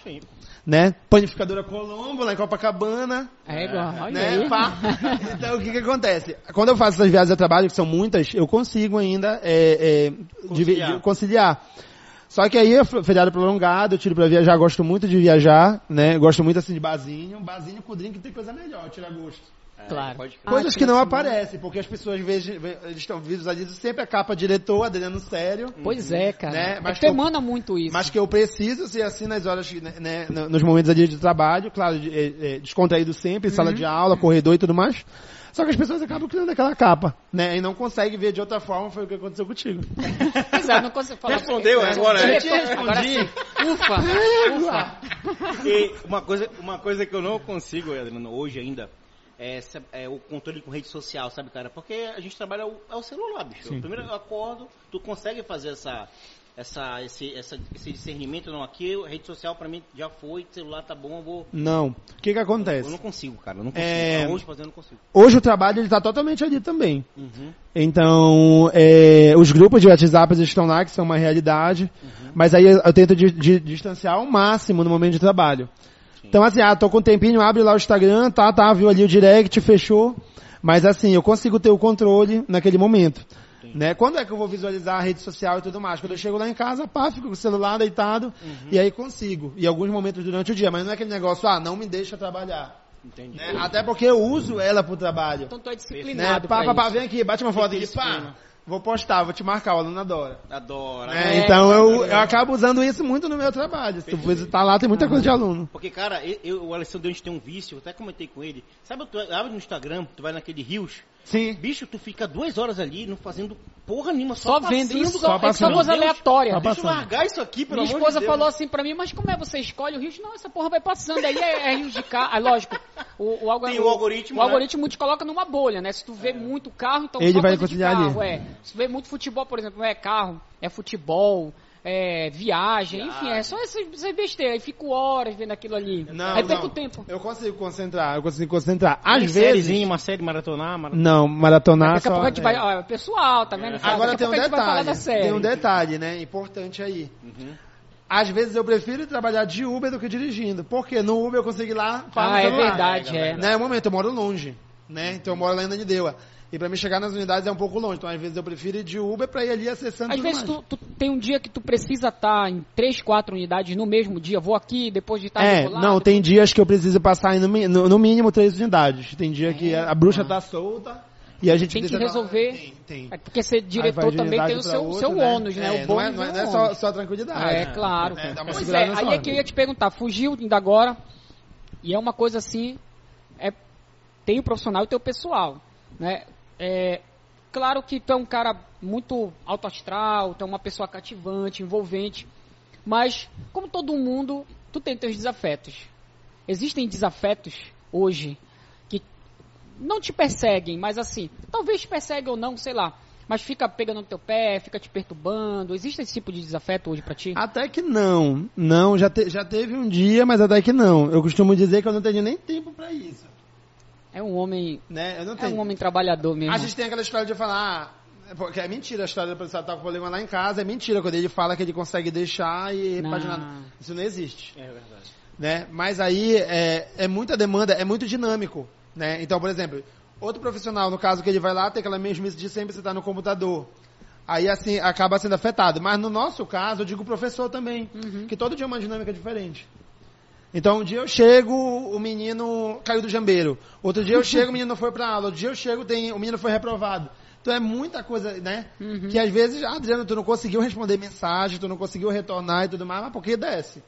Né? Panificadora Colombo, lá em Copacabana. É igual, olha né? Então o que que acontece? Quando eu faço essas viagens a trabalho, que são muitas, eu consigo ainda é, é, Conciliar. dividir- conciliar. Só que aí é feriado prolongado, eu tiro pra viajar, gosto muito de viajar, né? Gosto muito assim de barzinho. Barzinho com drink tem coisa melhor, tira gosto. Claro. pode crer. Coisas Ah, que não aparecem, porque as pessoas vejam, eles estão visualizando sempre a capa diretor, Adriano sério. Pois é, cara. Né? É Mas que que eu- emana muito isso. Mas que eu preciso ser assim nas horas, né, né, no- nos momentos ali de trabalho, claro, de- é, é, descontraído sempre, sala de aula, corredor e tudo mais. Só que as pessoas acabam criando aquela capa, né? E não conseguem ver de outra forma, foi o que aconteceu contigo. Pois é, não consigo falar. Respondeu agora, né? Agora sim. Ufa, ufa. E uma coisa, uma coisa que eu não consigo, Adriano, hoje ainda, é, é o controle com rede social, sabe, cara? Porque a gente trabalha o, é o celular, bicho. Primeiro eu acordo, tu consegue fazer essa, essa, esse, essa, esse discernimento, não, aqui a rede social pra mim já foi, celular tá bom, eu vou... Não. O que que Eu acontece? não consigo, cara, eu não consigo. É. Hoje eu não consigo. Hoje o trabalho ele tá totalmente ali também. Uhum. Então, é, os grupos de WhatsApp estão lá, que são uma realidade, mas aí eu tento de, de- distanciar ao máximo no momento de trabalho. Então, assim, ah, tô com um tempinho, abre lá o Instagram, tá, tá, viu ali o direct, fechou. Mas assim, eu consigo ter o controle naquele momento. Né? Quando é que eu vou visualizar a rede social e tudo mais? Quando eu chego lá em casa, pá, fico com o celular deitado, e aí consigo. E alguns momentos durante o dia, mas não é aquele negócio, ah, não me deixa trabalhar. Entendi. né? Até porque eu uso ela pro trabalho. Então tu é Né? disciplinado. Pá, pra pá, pá, isso. vem aqui, bate uma foto aqui, pá. Vou postar, vou te marcar, o aluno adora. Adoro. É, É, então eu, eu acabo usando isso muito no meu trabalho. Se tu visitar lá, tem muita coisa de aluno. Porque, cara, eu, eu- o Alessandro a gente tem um vício, eu até comentei com ele. Sabe, tu abre no Instagram, tu vai naquele Rios, Sim. bicho, tu fica duas horas ali não fazendo porra nenhuma, Só só, vendo isso, só só, é só coisa aleatória. Só Deixa eu largar isso aqui, pelo Minha amor esposa de Deus. falou assim pra mim, mas como é você escolhe o Rios? Não, essa porra vai passando. Aí é, é Rios de carro. Aí, lógico, o, o, algo- Tem o algoritmo, O né? algoritmo te coloca numa bolha, né? Se tu vê muito carro, então Ele só vai coisa de conciliar ali. carro, é. Se tu vê muito futebol, por exemplo, é carro, é futebol, é viagem, enfim, é só essas, essas besteiras. Aí fico horas vendo aquilo ali. Não, aí perco não. tempo. Eu consigo concentrar, eu consigo concentrar. Às Tem vezes. sériezinha, uma série maratonar, maratonar. Não, maratonar Daqui a pouco a gente é. vai. Ó, pessoal, tá vendo? Agora Daqui tem um falar detalhe. da série. Tem um detalhe, né? Importante aí. Às vezes eu prefiro trabalhar de Uber do que dirigindo. Porque no Uber eu consigo ir lá para Ah, é verdade, é. Né, um momento, eu moro longe, né? Então eu moro lá em Ananindeua. E pra me chegar nas unidades é um pouco longe. Então às vezes eu prefiro ir de Uber pra ir ali acessando Às vezes tu, tu tem um dia que tu precisa estar em três, quatro unidades no mesmo dia. Vou aqui, depois de eu É, não, tem dias que eu preciso passar no, no- no mínimo três unidades. Tem dia que a, a bruxa tá solta e a gente Tem que resolver. Tem, tem. É porque ser diretor também tem o seu, outra, seu ônus, né? É, o não bônus é, não é, é não é só, só tranquilidade. É, claro. É, pois é, aí é que eu ia te perguntar, fugiu ainda agora, e é uma coisa assim, é, tem o profissional e tem o pessoal, né? É, claro que tu é um cara muito alto astral, tu é uma pessoa cativante, envolvente, mas, como todo mundo, tu tem teus desafetos. Existem desafetos hoje que não te perseguem, mas assim, talvez te ou não, sei lá, mas fica pegando no teu pé, fica te perturbando. Existe esse tipo de desafeto hoje pra ti? Até que não. Não, já, te- já teve um dia, mas até que não. Eu costumo dizer que eu não tenho nem tempo pra isso. É um homem, Né? Eu não é tenho. um homem trabalhador mesmo. A gente tem aquela história de falar, ah, porque é mentira a história do pessoal tá com problema lá em casa, é mentira quando ele fala que ele consegue deixar e Não. repaginar. Isso não existe. É verdade. né? Mas aí é, é muita demanda, é muito dinâmico, né? Então, por exemplo, outro profissional, no caso que ele vai lá, tem aquela mesmice de sempre você estar no computador. Aí, assim, acaba sendo afetado. Mas no nosso caso, eu digo professor também, que todo dia é uma dinâmica diferente. Então, um dia eu chego, o menino caiu do jambeiro. Outro dia eu chego, o menino não foi pra aula. Outro dia eu chego, tem, o menino foi reprovado. Então é muita coisa, né? Que às vezes, ah, Adriano, tu não conseguiu responder mensagem, tu não conseguiu retornar e tudo mais, mas por que desce?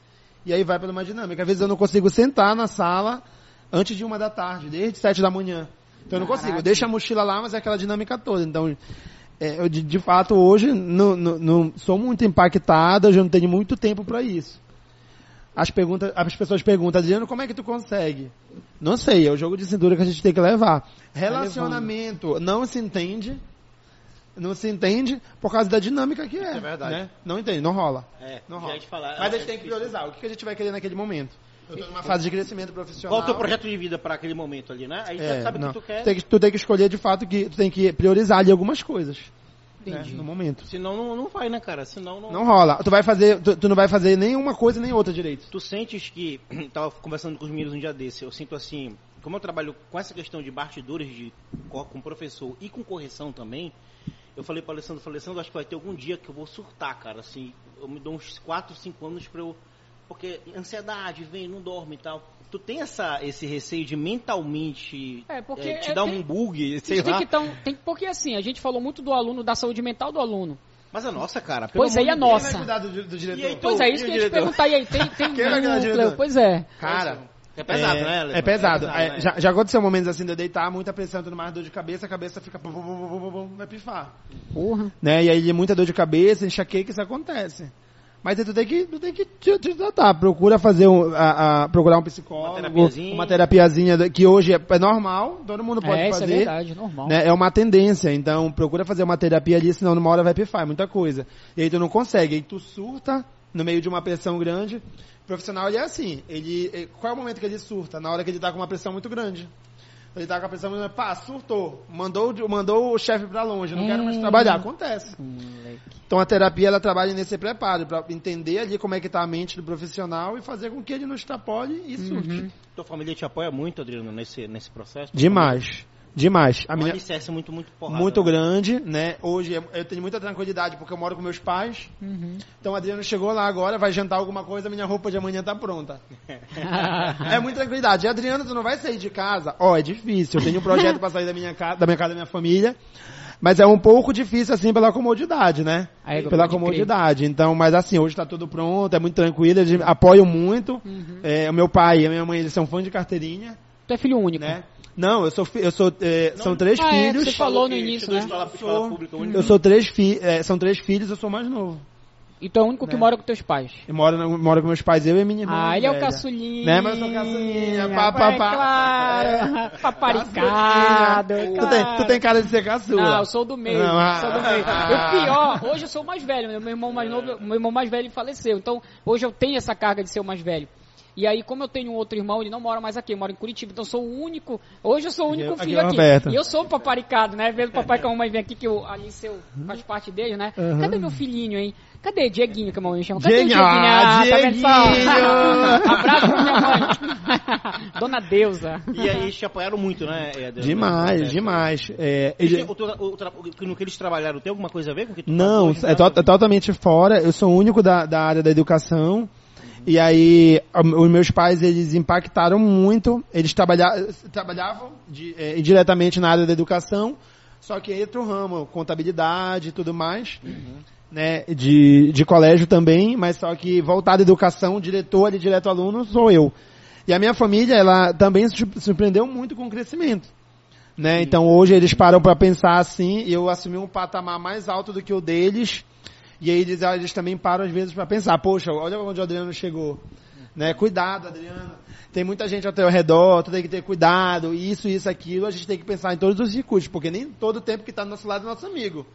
E aí vai para uma dinâmica. Às vezes eu não consigo sentar na sala antes de uma da tarde, desde sete da manhã. Então eu não consigo. Eu deixo a mochila lá, mas é aquela dinâmica toda. Então, é, eu de, de fato hoje não, não, não sou muito impactada, eu já não tenho muito tempo para isso. As, perguntas, as pessoas perguntam, Adriano, como é que tu consegue? Não sei, é o jogo de cintura que a gente tem que levar. Relacionamento não se entende, não se entende por causa da dinâmica que é. é verdade. né? Não entende, não rola. É, Não rola. falar. Mas a é gente tem que priorizar. O que a gente vai querer naquele momento? Eu tô numa fase de crescimento profissional. Qual é o teu projeto de vida para aquele momento ali, né? Aí É, já sabe o que tu quer. Tem que, tu tem que escolher de fato que tu tem que priorizar ali algumas coisas. Né, Entendi. no momento. Senão não, não vai, né, cara? Senão não. Não rola. Tu vai fazer, tu, tu não vai fazer nenhuma coisa nem outra direito. Tu sentes que. Tava conversando com os meninos um dia desse, eu sinto assim. Como eu trabalho com essa questão de bastidores de, co- com professor e com correção também, Eu falei pra Alessandro, falei, Alessandro, acho que vai ter algum dia que eu vou surtar, cara, assim, eu me dou uns 4, 5 anos pra eu... Porque ansiedade, vem, não dorme e tal. Tu tem essa, esse receio de mentalmente É, porque eh, te é- dar tem- um bug, A sei gente tem lá. que tão, tem, porque assim, a gente falou muito do aluno, da saúde mental do aluno. Mas a nossa, cara, pelo Pois é, amor e a Quem vai nossa? cuidar do, do diretor? E aí, Pois é, isso o que eu ia te diretor? perguntar. E aí, tem, tem Quem vai núcleo? Pois é. Cara, É pesado, é, né, Alessandro? É pesado. É pesado, É, né? já, já aconteceu momentos assim de eu deitar, muita pressão tudo mais, dor de cabeça, a cabeça fica. vai pifar. Porra. Né? E aí, muita dor de cabeça, enxaqueca, isso acontece. Mas aí tu tem que, tu tem que te, te tratar. Procura fazer um, a, a- procurar um psicólogo, Uma terapiazinha. uma terapiazinha que hoje é, é normal, todo mundo pode É, isso é fazer. verdade, normal. né? É uma tendência, então procura fazer uma terapia ali, senão numa hora vai pifar, é muita coisa. E aí tu não consegue, aí tu surta no meio de uma pressão grande. O profissional ele é assim, ele, eh, qual é o momento que ele surta? Na hora que ele tá com uma pressão muito grande. Ele tá com a grande, pá, surtou, mandou, o- mandou o chefe pra longe, não quero mais Hum. trabalhar, acontece. Moleque. Então a terapia ela trabalha nesse preparo, para entender ali como é que tá a mente do profissional e fazer com que ele não extrapole e surte. Uhum. Tua família te apoia muito, Adriano, nesse, nesse processo? Demais, demais. A A minha, alicerce muito, muito porrada. muito né? grande, né? Hoje eu- tenho muita tranquilidade porque eu moro com meus pais. Uhum. Então o Adriano chegou lá agora, vai jantar alguma coisa, minha roupa de amanhã tá pronta. É muita tranquilidade. E Adriano, tu não vai sair de casa? Ó, é difícil. Eu tenho um projeto pra sair da minha casa, da minha casa da minha família. Mas é um pouco difícil, assim, pela comodidade, né? Aí, pela pode crer. comodidade. Então, mas assim, hoje tá tudo pronto, é muito tranquilo, eles apoiam muito. Uhum. É, o meu pai e a minha mãe, eles são fãs de carteirinha, Tu é filho único. né? Não, eu sou, eu sou, é, são três Ah, é, filhos. você falou no início, né? Escola, escola pública única. Eu sou três fi é, são três filhos, eu sou mais novo. E tu é o único que Né? mora com teus pais. Eu moro, moro com meus pais, eu e minha irmã. Ah, ele é o velha. caçulinha. Né, mas eu sou caçulinha, pá, pá, É pá. claro. Paparicado. Tu tem, tu tem cara de ser caçula. Não, eu sou do meio. Não, ah, sou do meio. ah. o pior, hoje eu sou o mais velho, meu irmão mais novo, meu irmão mais velho faleceu. Então, hoje eu tenho essa carga de ser o mais velho. E aí, como eu tenho um outro irmão, ele não mora mais aqui, mora em Curitiba, então eu sou o único. Hoje eu sou o único Aqui é filho o aqui. Roberto. E eu sou paparicado, né? Vendo o papai com a mamãe vem aqui, que o Aliceu faz parte dele, né? Uhum. Cadê meu filhinho, hein? Cadê Dieguinho, que a mamãe chama? Cadê Dieguinho, o Dieguinho? ah, tá? Dieguinho! Abraço pra minha mãe. Dona Deusa. E aí eles te apoiaram muito, né? Adriano, nesse Demais, demais. É, Eles o o o- no que eles trabalharam tem alguma coisa a ver com o que tu Não, é, to- é totalmente fora. Eu sou o único da, da área da educação. E aí, os meus pais, eles impactaram muito. Eles trabalha, trabalhavam de- é, indiretamente na área da educação, só que entra o ramo, contabilidade e tudo mais. Né, de, de colégio também, mas só que voltado à educação, diretor e direto aluno, sou eu. E a minha família, ela também se surpreendeu muito com o crescimento. Né? Então hoje eles param para pensar assim, e eu assumi um patamar mais alto do que o deles, e aí eles, eles também param às vezes para pensar, poxa, olha onde o Adriano chegou. Né? Cuidado, Adriano. Tem muita gente ao teu redor, tu tem que ter cuidado, isso, isso, aquilo, a gente tem que pensar em todos os recursos, porque nem todo tempo que está do nosso lado é nosso amigo.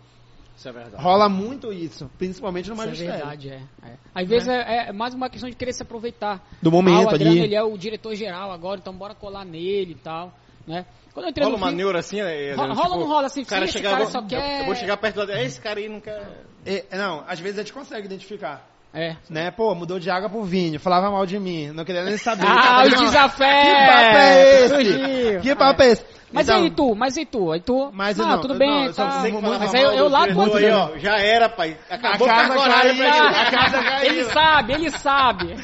Isso é verdade. Rola muito isso, principalmente no Isso é magistério. verdade, é. é. Às vezes é, é mais uma questão de querer se aproveitar. Do momento ah, o Adriano, ali. ele é o diretor geral agora, então bora colar nele e tal, né? Quando eu entrei Rola no uma fim- neura assim, né? Ro- Adriano? rola ou não rola assim? O cara Sim, chega, cara eu vou- só quer- Eu vou chegar perto do... É, esse cara aí não quer... É, não, às vezes a gente consegue identificar. É. Né? Pô, mudou de água pro vinho, falava mal de mim, não queria nem saber. Ah, os vendo? desafé! Que papo é esse? Que papo é esse? Mas Então, e tu? Mas e tu? Aí tu? Mas ah, não, tudo bem, não, eu só tá. que Mas mal eu, eu lá quanto aí, ó, já era, pai. Acabou A com a casa coragem caiu, pra ele. a casa caiu. Ele sabe, ele sabe.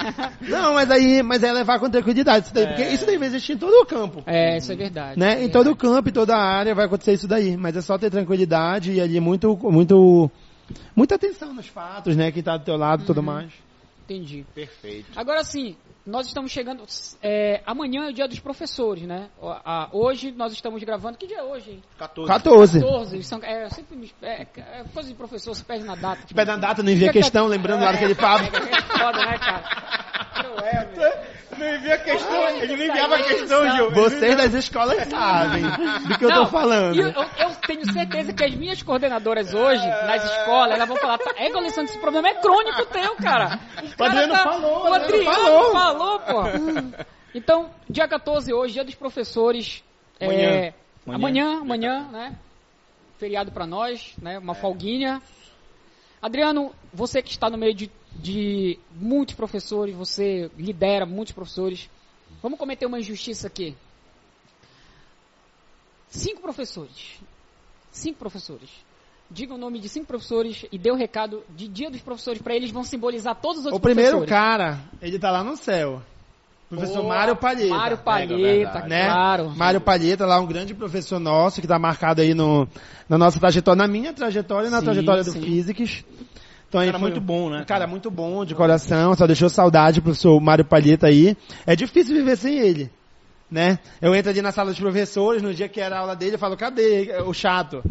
Não, mas aí, mas é levar com tranquilidade isso daí, porque isso daí vai existir em todo o campo. É, isso é verdade. Né? é Em todo o campo, em toda a área vai acontecer isso daí. Mas é só ter tranquilidade e ali muito, muito, muita atenção nos fatos, né? Quem tá do teu lado e tudo mais. Entendi. Perfeito. Agora sim, nós estamos chegando. é, amanhã é o dia dos professores, né? Hoje nós estamos gravando. Que dia é hoje? hein? 14. 14. 14. São, é, eu sempre me, é, é coisa de professor, se perde na data. Pé na data, não envia questão, lembrando lá daquele papo. É, é foda, né, cara? Cruel, meu. Não envia questão, ele não enviava questão, Gil. Vocês das escolas sabem do que eu tô Não, falando. e Eu, eu- tenho certeza que as minhas coordenadoras hoje, nas escolas, elas vão falar, tá, é, Alessandro, esse problema é crônico teu, cara. O, Adriano falou, O o Adriano Adriano falou. Falou, pô. Então, dia 14 hoje, dia dos professores. é, Amanhã. amanhã, amanhã, né? Feriado pra nós, né? Uma folguinha. Adriano, você que está no meio de, de muitos professores, você lidera muitos professores. Vamos cometer uma injustiça aqui. Cinco professores. Cinco professores. Diga o nome de cinco professores e dê o recado de dia dos professores para eles vão simbolizar todos os outros O primeiro professores. cara, ele tá lá no céu. Professor Boa, Mário Palheta. Mário Pega, Palheta, verdade. né? claro. Mário Palheta, lá um grande professor nosso que está marcado aí no, na nossa trajetória, na minha trajetória e na Sim, trajetória do sim. Physics. Então, aí cara foi muito bom, né, Um cara muito bom, de coração, só deixou saudade pro professor Mário Palheta aí. É difícil viver sem ele, né? Eu entro ali na sala dos professores, no dia que era a aula dele, eu falo, cadê o chato?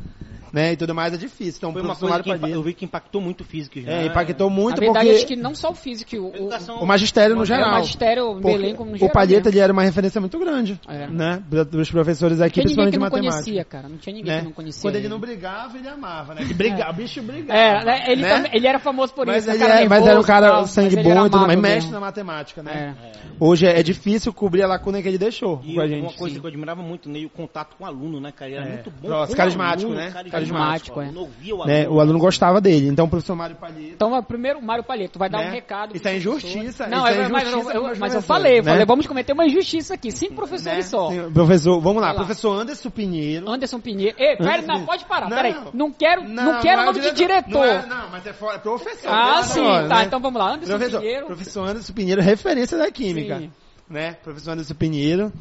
Né? E tudo mais é difícil. Então, o Foi uma coisa que impa- eu vi que impactou muito o físico. né? é, impactou muito Na verdade, porque acho que não só o físico, o, o, Educação- o magistério no é, o geral. magistério, o Porque Belém como no o geral. Palheta ele era uma referência muito grande, É. né? Dos professores aqui, Não tinha ninguém principalmente que de não matemática. conhecia, cara. Não tinha ninguém né? que não conhecia. Quando ele não brigava, ele amava, né? Que briga, o bicho brigava. É, né, ele, né? também- ele era famoso por mas, isso. ele cara é, mas era um nervoso cara tal, sangue mas ele era bom e tudo mais, mestre mesmo. na matemática, né? É. Hoje é, é difícil cobrir a lacuna que ele deixou E com a uma gente. coisa sim. que eu admirava muito nele, o contato com o aluno, né, cara? Ele era É. muito bom. Com o carismático, aluno, né? Carismático, O é. aluno ouvia o Né? aluno. O aluno gostava dele. Então o professor Mário Palheta. Então, primeiro, Mário Palheta, tu vai dar Né? um recado. Isso é injustiça, professores. isso Não, é é, mas, injustiça eu, eu- mas eu professores, falei, eu né? falei, vamos cometer uma injustiça aqui. Cinco professores né? só. Tem- Professor, vamos lá, lá. professor Anderson Pinheiro. Anderson Pinheiro. Ei, pera, Anderson não, pode parar, Não. peraí. Não quero, não, quero é o nome de diretor. Não, é- não, mas é fora, professor. ah, pela sim, hora, tá, né? então vamos lá. Anderson Professor, Pinheiro. professor Anderson Pinheiro, referência da química. Sim. Né? Professor Anderson Pinheiro.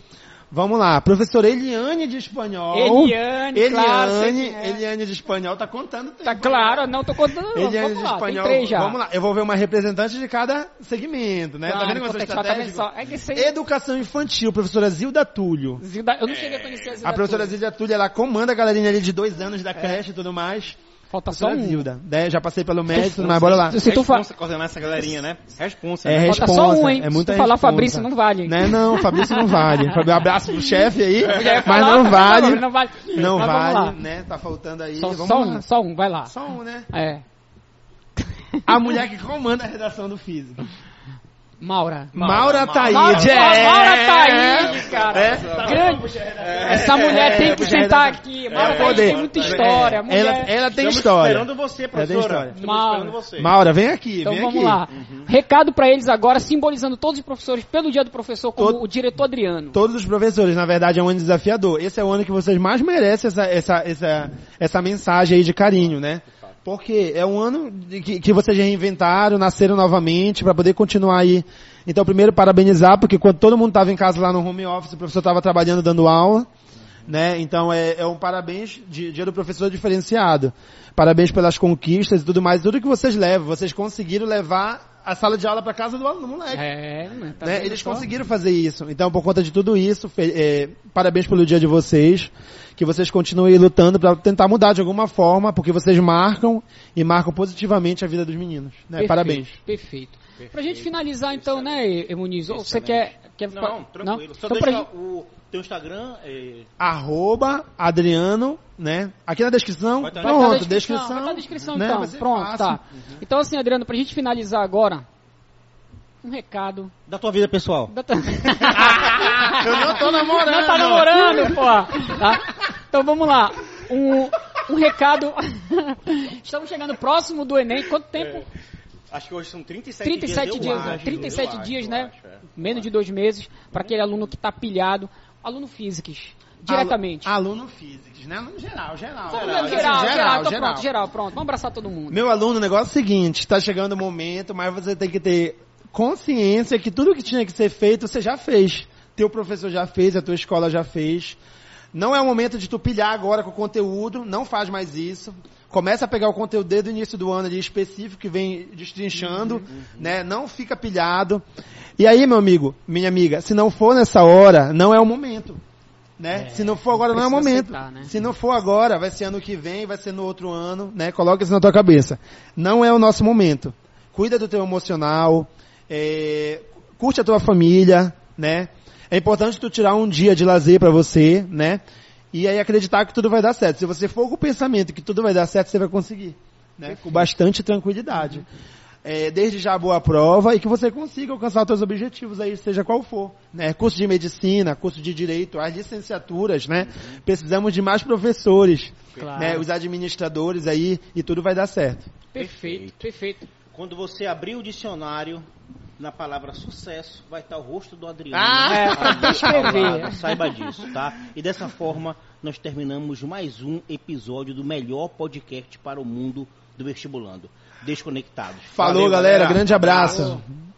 Vamos lá, professor Eliane de espanhol. Eliane, claro, sei Eliane, é. Eliane de espanhol, tá contando tempo, Tá claro, não tô contando. Eliane de lá, espanhol. três já. Vamos lá, eu vou ver uma representante de cada segmento, né? Claro, tá vendo como sou contextual, tá vendo estratégico? só? É que aí- Educação infantil, professora Zilda Túlio. Zilda- Eu não cheguei a conhecer a Zilda A professora Túlio. Zilda Túlio, ela comanda a galerinha ali de dois anos da creche e tudo mais. Falta só Professora um. Zilda. né? Já passei pelo médico, mais, bora lá. Se tu fa- Responsa coordenar essa galerinha, né? Responsa. É né? Falta responsa, só um, hein? é muita Se tu falar responsa. Fabrício, não vale. Né? Não, Fabrício não vale. Fabrício, Um abraço pro chefe aí, mas não vale. Não vale. Não Mas vale, né? Tá faltando aí. Só, Vamos só um, só um, vai lá. Só um, né? É. A mulher que comanda a redação do físico. Maura. Maura, Maura. Taíde. Maura, é. Maura Taíde, cara. É. Grande. Essa mulher tem que sentar redação. aqui. Maura É, Taíde poder. tem muita história. É. Mulher... Ela, ela tem Estamos história. esperando você, Ela tem professora. história. Estamos Maura. esperando você. Maura, vem aqui, Então vem vamos aqui. lá. Recado pra eles agora, simbolizando todos os professores pelo dia do professor, como Todo- o diretor Adriano. Todos os professores, na verdade, é um ano desafiador. Esse é o ano que vocês mais merecem essa, essa, essa, essa mensagem aí de carinho, né? Porque é um ano que, que vocês reinventaram, nasceram novamente para poder continuar aí. Então, primeiro, parabenizar, porque quando todo mundo estava em casa lá no home office, o professor estava trabalhando, dando aula, né? Então, é, é um parabéns de dia do professor diferenciado. Parabéns pelas conquistas e tudo mais. Tudo que vocês levam, vocês conseguiram levar a sala de aula para casa do aluno, moleque É, né, tá né? Eles só? conseguiram fazer isso. Então, por conta de tudo isso, é, parabéns pelo dia de vocês. Que vocês continuem lutando para tentar mudar de alguma forma, porque vocês marcam e marcam positivamente a vida dos meninos. Né? Perfeito, Parabéns. Perfeito. Pra gente finalizar então, né, Emuniz? Ou você quer... quer Não, tranquilo. Só Então, pra deixa gente... o teu Instagram. é, Arroba Adriano, né? Aqui na descrição. Vai tá- Vai tá Pronto, na descrição, vai tá na descrição né? então. Pronto, fácil. tá. Então assim, Adriano, pra gente finalizar agora, um recado. Da tua vida pessoal. Da tua- Eu não tô namorando. Não tá namorando, pô. Tá? Então vamos lá. Um, um recado. Estamos chegando próximo do Enem. Quanto tempo? Acho que hoje são 37, 37 dias. dias, né? acho, 37 eu dias, acho, né? acho, é. Menos de dois meses para aquele aluno que tá pilhado. Aluno físicos. Diretamente. Aluno físico, né? Aluno geral, geral. Geral, geral, geral, geral, então geral. pronto, geral, pronto. Vamos abraçar todo mundo. Meu aluno, o negócio é o seguinte, está chegando o momento, mas você tem que ter consciência que tudo que tinha que ser feito, você já fez. Teu professor já fez, a tua escola já fez. Não é o momento de tu pilhar agora com o conteúdo, não faz mais isso. Começa a pegar o conteúdo desde o início do ano ali específico que vem destrinchando, né? Não fica pilhado. E aí, meu amigo, minha amiga, se não for nessa hora, não é o momento. Né? se não for agora, não é o momento. aceitar, né? Se não for agora, vai ser ano que vem, vai ser no outro ano, né? Coloca isso na tua cabeça. Não é o nosso momento. Cuida do teu emocional, é, curte a tua família, né? É importante tu tirar um dia de lazer pra você, né? E aí acreditar que tudo vai dar certo. Se você for com o pensamento que tudo vai dar certo, você vai conseguir, né? Com bastante tranquilidade. É, desde já boa prova e que você consiga alcançar os seus objetivos aí, seja qual for. Né? Curso de medicina, curso de direito, as licenciaturas, né? Precisamos de mais professores, Claro. né? Os administradores aí e tudo vai dar certo. Perfeito, perfeito. Quando você abrir o dicionário, na palavra sucesso vai estar o rosto do Adriano. Ah! É, pra escrever. Saiba disso, tá? E dessa forma, nós terminamos mais um episódio do melhor podcast para o mundo do vestibulando. Desconectados. Falou, Valeu, galera. Grande abraço. Falou.